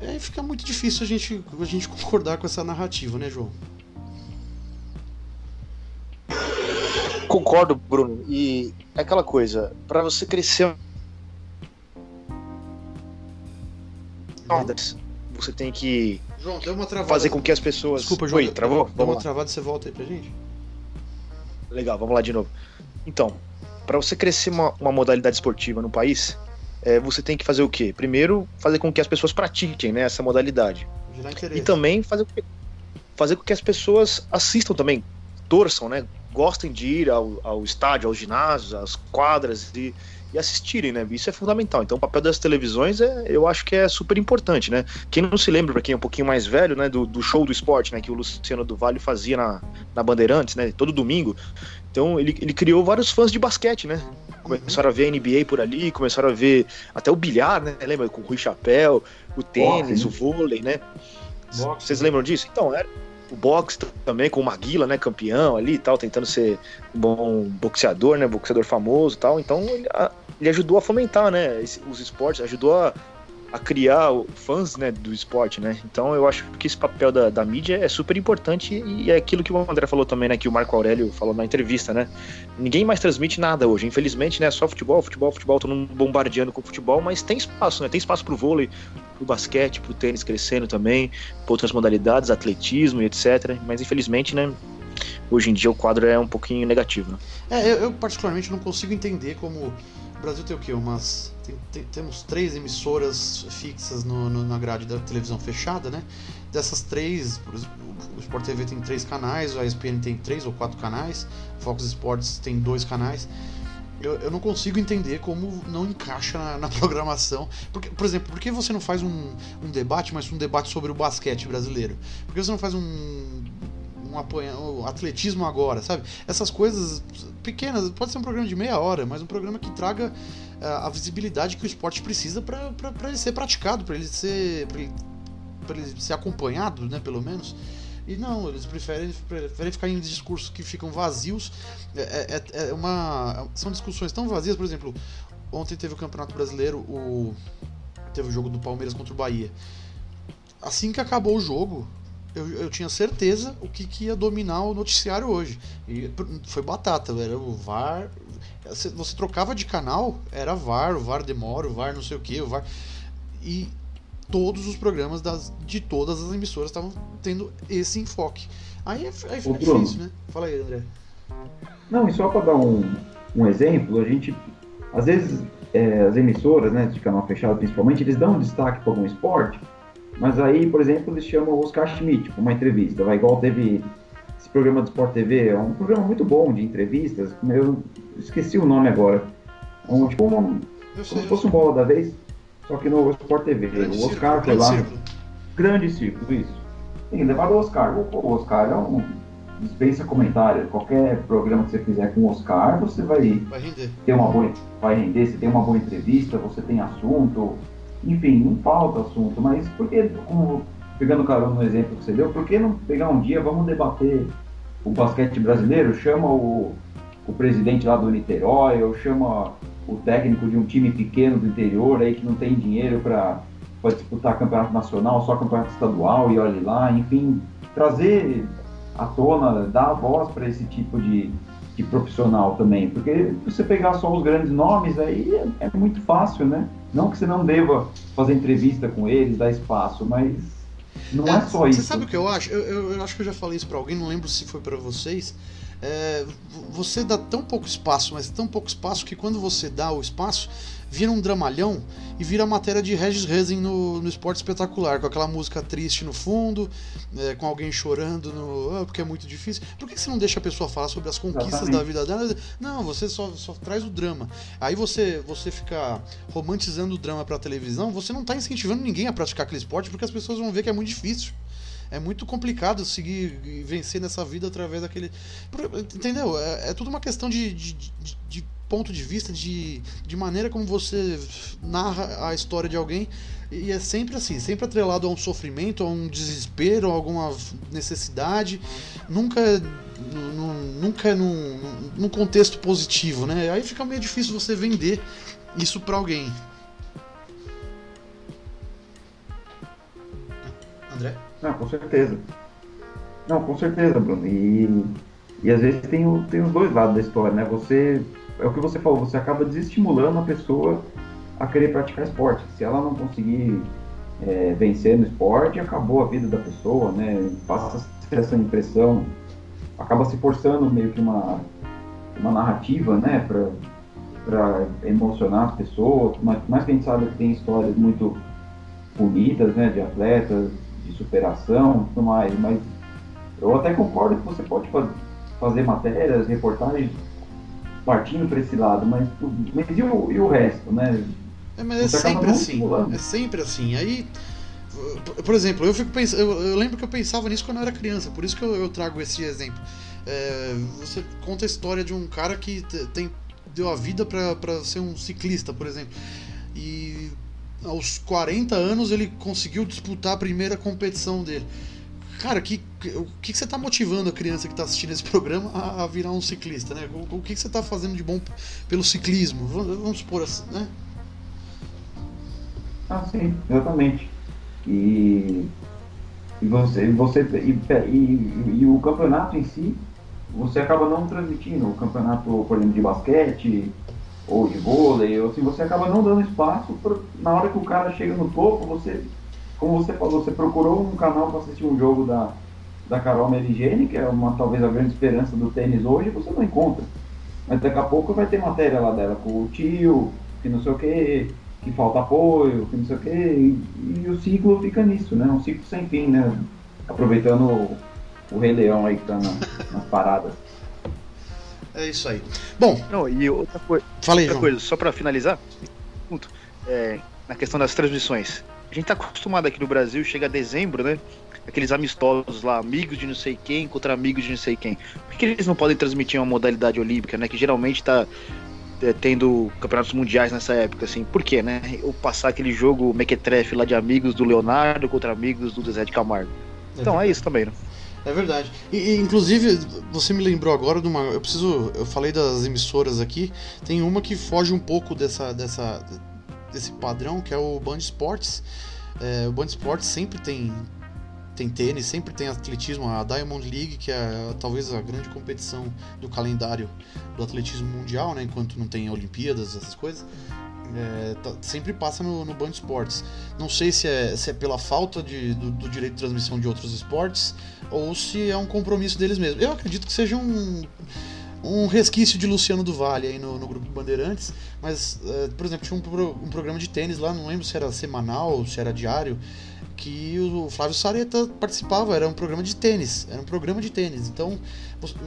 Aí fica muito difícil a gente, a gente concordar com essa narrativa, né, João? Concordo, Bruno. E é aquela coisa, para você crescer. Você tem que João, deu uma travada. fazer com que as pessoas. Desculpa, João. Oi, travou? Deu uma travada, você volta aí pra gente? Legal, vamos lá de novo. Então, para você crescer uma, uma, modalidade esportiva no país, é, você tem que fazer o quê? Primeiro, fazer com que as pessoas pratiquem né, essa modalidade. E também fazer, fazer com que as pessoas assistam também, torçam, né? gostem de ir ao, ao estádio, aos ginásios, às quadras e, e assistirem, né? Isso é fundamental. Então, o papel das televisões é, eu acho que é super importante, né? Quem não se lembra, para quem é um pouquinho mais velho, né, do, do show do esporte, né, que o Luciano do Vale fazia na, na Bandeirantes, né, todo domingo. Então, ele, ele criou vários fãs de basquete, né? Começaram a ver a NBA por ali, começaram a ver até o bilhar, né? Lembra? Com o Rui Chapéu, o tênis, Boxe, o vôlei, né? Vocês lembram disso? Então, era, o boxe também, com o Maguila, né, campeão ali e tal, tentando ser um bom boxeador, né, boxeador famoso e tal. Então ele, a, ele, ajudou a fomentar, né, os esportes, ajudou a, a criar fãs né, do esporte, né? Então eu acho que esse papel da, da mídia é super importante e é aquilo que o André falou também, né? Que o Marco Aurélio falou na entrevista, né? Ninguém mais transmite nada hoje. Infelizmente, né? Só futebol, futebol, futebol, todo mundo bombardeando com futebol, mas tem espaço, né? Tem espaço pro vôlei, pro basquete, pro tênis crescendo também, para outras modalidades, atletismo e etc. Mas infelizmente, né? Hoje em dia o quadro é um pouquinho negativo. Né? É, eu, eu particularmente não consigo entender como o Brasil tem o quê? Umas. Tem, tem, temos três emissoras fixas no, no, na grade da televisão fechada, né? Dessas três, o Sport TV tem três canais, a ESPN tem três ou quatro canais, Fox Sports tem dois canais. Eu, eu não consigo entender como não encaixa na, na, programação. Porque, por exemplo, por que você não faz um, um debate, mas um debate sobre o basquete brasileiro? Por que você não faz um um um atletismo agora, sabe? Essas coisas pequenas, pode ser um programa de meia hora, mas um programa que traga uh, a visibilidade que o esporte precisa para ele ser praticado, para ele ser ele, pra ele ser acompanhado, né, pelo menos. E não, eles preferem, preferem ficar em discursos que ficam vazios. É, é, é, uma, são discussões tão vazias, por exemplo, ontem teve o Campeonato Brasileiro, o, teve o jogo do Palmeiras contra o Bahia. Assim que acabou o jogo, eu, eu tinha certeza o que, que ia dominar o noticiário hoje. E foi batata, era o VAR. Você trocava de canal, era VAR, o VAR demora, o VAR não sei o que, o VAR. E todos os programas das, de todas as emissoras estavam tendo esse enfoque. Aí, é, aí fica difícil, né? Fala aí, André. Não, e só para dar um, um exemplo, a gente, às vezes, é, as emissoras, né, de canal fechado principalmente, eles dão um destaque para algum esporte, mas aí, por exemplo, eles chamam o Oscar Schmidt para uma entrevista. Vai igual teve esse programa do Sport TV, é um programa muito bom de entrevistas. Eu esqueci o nome agora. É um, tipo uma, como se fosse um bola da vez, só que no Sport TV. Grande o Oscar foi lá. Círculo. Grande círculo, isso. Tem levado o Oscar. O Oscar é um dispensa comentário. Qualquer programa que você fizer com o Oscar, você vai, vai ter uma boa, vai render, você tem uma boa entrevista, você tem assunto, enfim, não falta assunto, mas por que, como, pegando carona no exemplo que você deu, por que não pegar um dia, vamos debater o basquete brasileiro, chama o, o presidente lá do Niterói, ou chama o técnico de um time pequeno do interior aí que não tem dinheiro para disputar campeonato nacional, só campeonato estadual e olhe lá, enfim, trazer à tona, dar a voz para esse tipo de, de profissional também, porque você pegar só os grandes nomes aí é, é muito fácil, né? Não que você não deva fazer entrevista com eles, dar espaço, mas não é, é só isso. Você sabe o que eu acho? Eu, eu, eu, acho que eu já falei isso para alguém, não lembro se foi para vocês. É, você dá tão pouco espaço, mas tão pouco espaço que quando você dá o espaço, vira um dramalhão e vira matéria de Regis Rezin no, no Esporte Espetacular, com aquela música triste no fundo, é, com alguém chorando, no, ah, porque é muito difícil. Por que você não deixa a pessoa falar sobre as conquistas Exatamente. da vida dela? Não, você só, só traz o drama. Aí você, você fica romantizando o drama pra televisão, você não tá incentivando ninguém a praticar aquele esporte, porque as pessoas vão ver que é muito difícil é muito complicado seguir e vencer nessa vida através daquele. Entendeu? É, é tudo uma questão de, de, de, de ponto de vista, de, de maneira como você narra a história de alguém. E é sempre assim, sempre atrelado a um sofrimento, a um desespero, a alguma necessidade. Nunca, nunca num, num contexto positivo, né? Aí fica meio difícil você vender isso para alguém. André? Não, com certeza. Não, com certeza, Bruno. E, e às vezes tem, o, tem os dois lados da história, né? Você é o que você falou, você acaba desestimulando a pessoa a querer praticar esporte. Se ela não conseguir é, vencer no esporte, acabou a vida da pessoa, né? Passa essa impressão, acaba se forçando meio que uma, uma narrativa, né? Para emocionar as pessoas. Mas, mais que a gente sabe que tem histórias muito bonitas, né? De atletas, de superação, tudo mais. Mas eu até concordo que você pode fazer matérias, reportagens partindo para esse lado, mas, mas e, o, e o resto, né? É, mas é sempre assim. É sempre assim. Aí, por exemplo, eu fico pensando, eu, eu, lembro que eu pensava nisso quando eu era criança, por isso que eu, eu trago esse exemplo. É, você conta a história de um cara que tem, deu a vida para ser um ciclista, por exemplo. E aos 40 anos ele conseguiu disputar a primeira competição dele. Cara, que, o que, que você está motivando a criança que está assistindo esse programa a, a, virar um ciclista, né? O, o que, que você está fazendo de bom pelo ciclismo? Vamos, vamos supor assim, né? Ah, sim, exatamente. E, e você, você e, e, e, o campeonato em si, você acaba não transmitindo. O campeonato, por exemplo, de basquete ou de vôlei, ou assim, você acaba não dando espaço pra, na hora que o cara chega no topo, você, como você falou, você procurou um canal para assistir um jogo da, da Carol Merigene, que é uma talvez a grande esperança do tênis hoje, você não encontra. Mas daqui a pouco vai ter matéria lá dela com o tio, que não sei o que, que falta apoio, que não sei o que, e, e, o ciclo fica nisso, né? Um ciclo sem fim, né? Aproveitando o, o Rei Leão aí que tá na, nas paradas. É isso aí. Bom. Não, e outra, coi Falei, outra coisa, só para finalizar, é, na questão das transmissões. A gente tá acostumado aqui no Brasil, chega dezembro, né? Aqueles amistosos lá, amigos de não sei quem contra amigos de não sei quem. Por que eles não podem transmitir uma modalidade olímpica, né? Que geralmente tá é, tendo campeonatos mundiais nessa época, assim. Por quê, né? Ou passar aquele jogo mequetrefe lá de amigos do Leonardo contra amigos do Zé de Camargo. Então é, é isso também, né? É verdade. E, e, inclusive, você me lembrou agora de uma. Eu preciso. Eu falei das emissoras aqui. Tem uma que foge um pouco dessa, dessa, desse padrão, que é o Band Esportes. É, o Band Esportes sempre tem, tem tênis, sempre tem atletismo. A Diamond League, que é talvez a grande competição do calendário do atletismo mundial, né? Enquanto não tem Olimpíadas, essas coisas. É, tá, sempre passa no, no Band Esportes. Não sei se é, se é pela falta de, do, do, direito de transmissão de outros esportes ou se é um compromisso deles mesmos. Eu acredito que seja um, um resquício de Luciano do Vale aí no, no grupo Bandeirantes, mas, é, por exemplo, tinha um, pro, um, programa de tênis lá, não lembro se era semanal, se era diário, que o Flávio Sareta participava, era um programa de tênis, era um programa de tênis, então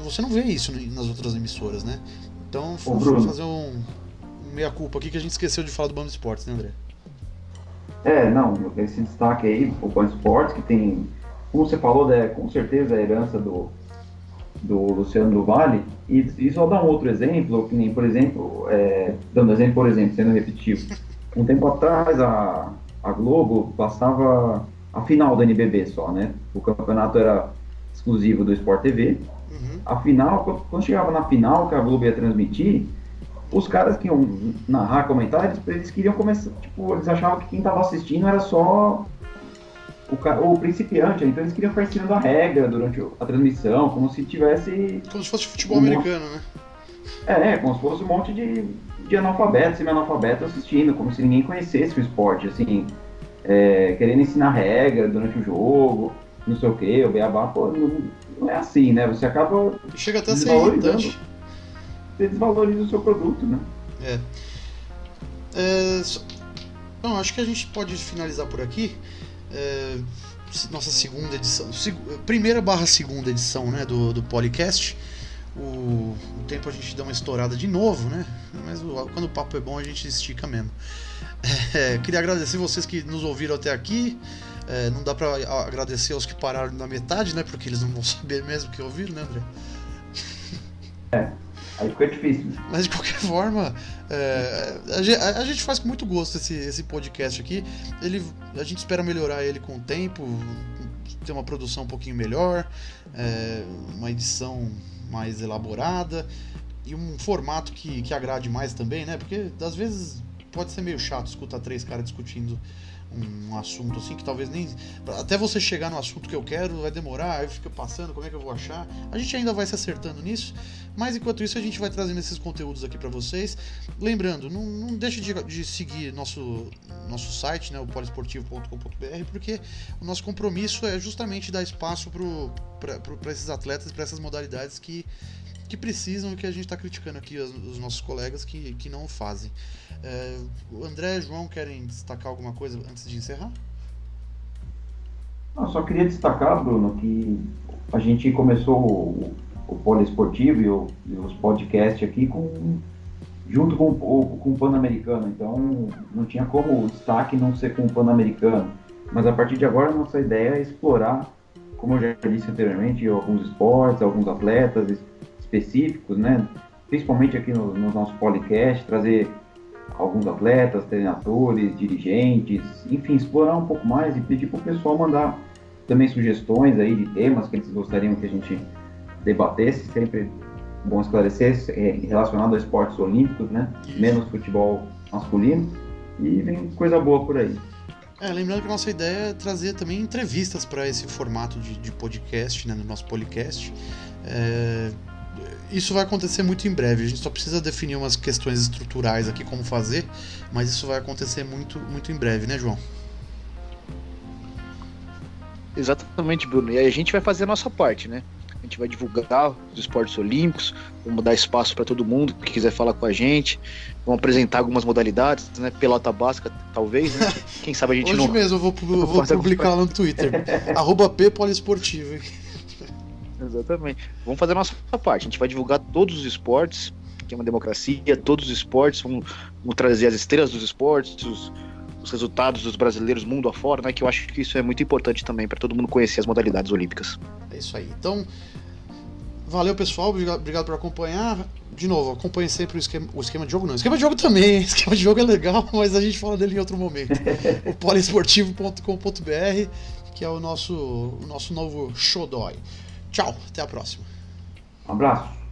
você não vê isso nas outras emissoras, né? Então, vamos fazer um meia culpa aqui que a gente esqueceu de falar do Band Esportes, né, André? É, não, esse destaque aí, o Band Esportes, que tem, como você falou, né, com certeza a herança do, do Luciano do Vale, e, e só dar um outro exemplo, que nem, por exemplo, é, dando exemplo, por exemplo, sendo repetitivo, um tempo atrás a, a Globo passava a final da NBB só, né? O campeonato era exclusivo do Sport TV. Uhum. A final, quando chegava na final que a Globo ia transmitir, os caras que iam narrar, comentar, eles, eles queriam começar, tipo, eles achavam que quem estava assistindo era só o, o principiante, então eles queriam ficar ensinando a regra durante a transmissão, como se tivesse. Como se fosse futebol um americano, né? É, como se fosse um monte de, de analfabetos, semi-analfabetos assistindo, como se ninguém conhecesse o esporte, assim, é, querendo ensinar regra durante o jogo, não sei o que, o beabá, pô, não, não é assim, né? Você acaba. Chega até a ser irritante você desvaloriza o seu produto, né? É. é Bom, acho que a gente pode finalizar por aqui. É, nossa segunda edição, seg, primeira barra segunda edição né, do, do podcast. O, o, tempo a gente dá uma estourada de novo, né? Mas o, quando o papo é bom a gente estica mesmo. É, queria agradecer vocês que nos ouviram até aqui. É, não dá para agradecer aos que pararam na metade, né? Porque eles não vão saber mesmo que ouviram, né, André? É. Aí fica difícil. Mas de qualquer forma, é, a, a, gente faz com muito gosto esse, esse podcast aqui. Ele, a gente espera melhorar ele com o tempo, ter uma produção um pouquinho melhor, é, uma edição mais elaborada e um formato que, que agrade mais também, né? Porque às vezes pode ser meio chato escutar três caras discutindo um assunto assim que talvez nem. Até você chegar no assunto que eu quero vai demorar, aí fica passando, como é que eu vou achar? A gente ainda vai se acertando nisso, mas enquanto isso a gente vai trazendo esses conteúdos aqui para vocês. Lembrando, não, não deixe de, de, seguir nosso, nosso site, né, o poliesportivo.com.br, porque o nosso compromisso é justamente dar espaço para esses atletas, para essas modalidades que que precisam e que a gente está criticando aqui os, os, nossos colegas que, que não o fazem. É, o André e o João querem destacar alguma coisa antes de encerrar? Eu só queria destacar, Bruno, que a gente começou o, o poliesportivo e, o, e os podcasts aqui com, junto com, o, com o Pan-Americano, então não tinha como o destaque não ser com o Pan-Americano. Mas a partir de agora, nossa ideia é explorar, como eu já disse anteriormente, alguns esportes, alguns atletas, específicos, né? Principalmente aqui no, no nosso podcast, trazer alguns atletas, treinadores, dirigentes, enfim, explorar um pouco mais e pedir para o pessoal mandar também sugestões aí de temas que eles gostariam que a gente debatesse, sempre bom esclarecer, é, relacionado a esportes olímpicos, né? Menos futebol masculino e vem coisa boa por aí. É, lembrando que a nossa ideia é trazer também entrevistas para esse formato de, de, podcast, né, no nosso podcast. É, isso vai acontecer muito em breve. A gente só precisa definir umas questões estruturais aqui como fazer, mas isso vai acontecer muito, muito em breve, né, João? Exatamente, Bruno. E aí a gente vai fazer a nossa parte, né? A gente vai divulgar os esportes olímpicos, vamos dar espaço para todo mundo que quiser falar com a gente, vamos apresentar algumas modalidades, né? Pelota básica, talvez, né? Quem sabe a gente Hoje não. Hoje mesmo eu vou, eu vou publicar lá no Twitter. arroba P Poliesportivo. Exatamente. Vamos fazer a nossa parte. A gente vai divulgar todos os esportes, que é uma democracia, todos os esportes, vamos, vamos trazer as estrelas dos esportes, os, os resultados dos brasileiros mundo afora, né? Que eu acho que isso é muito importante também para todo mundo conhecer as modalidades olímpicas. É isso aí. Então, valeu pessoal, obrigado por acompanhar. De novo, acompanhe sempre o esquema, o esquema de jogo, não. O esquema de jogo também, o esquema de jogo é legal, mas a gente fala dele em outro momento. o poliesportivo.com.br, que é o nosso, o nosso novo xodói. Tchau, até a próxima. Um abraço.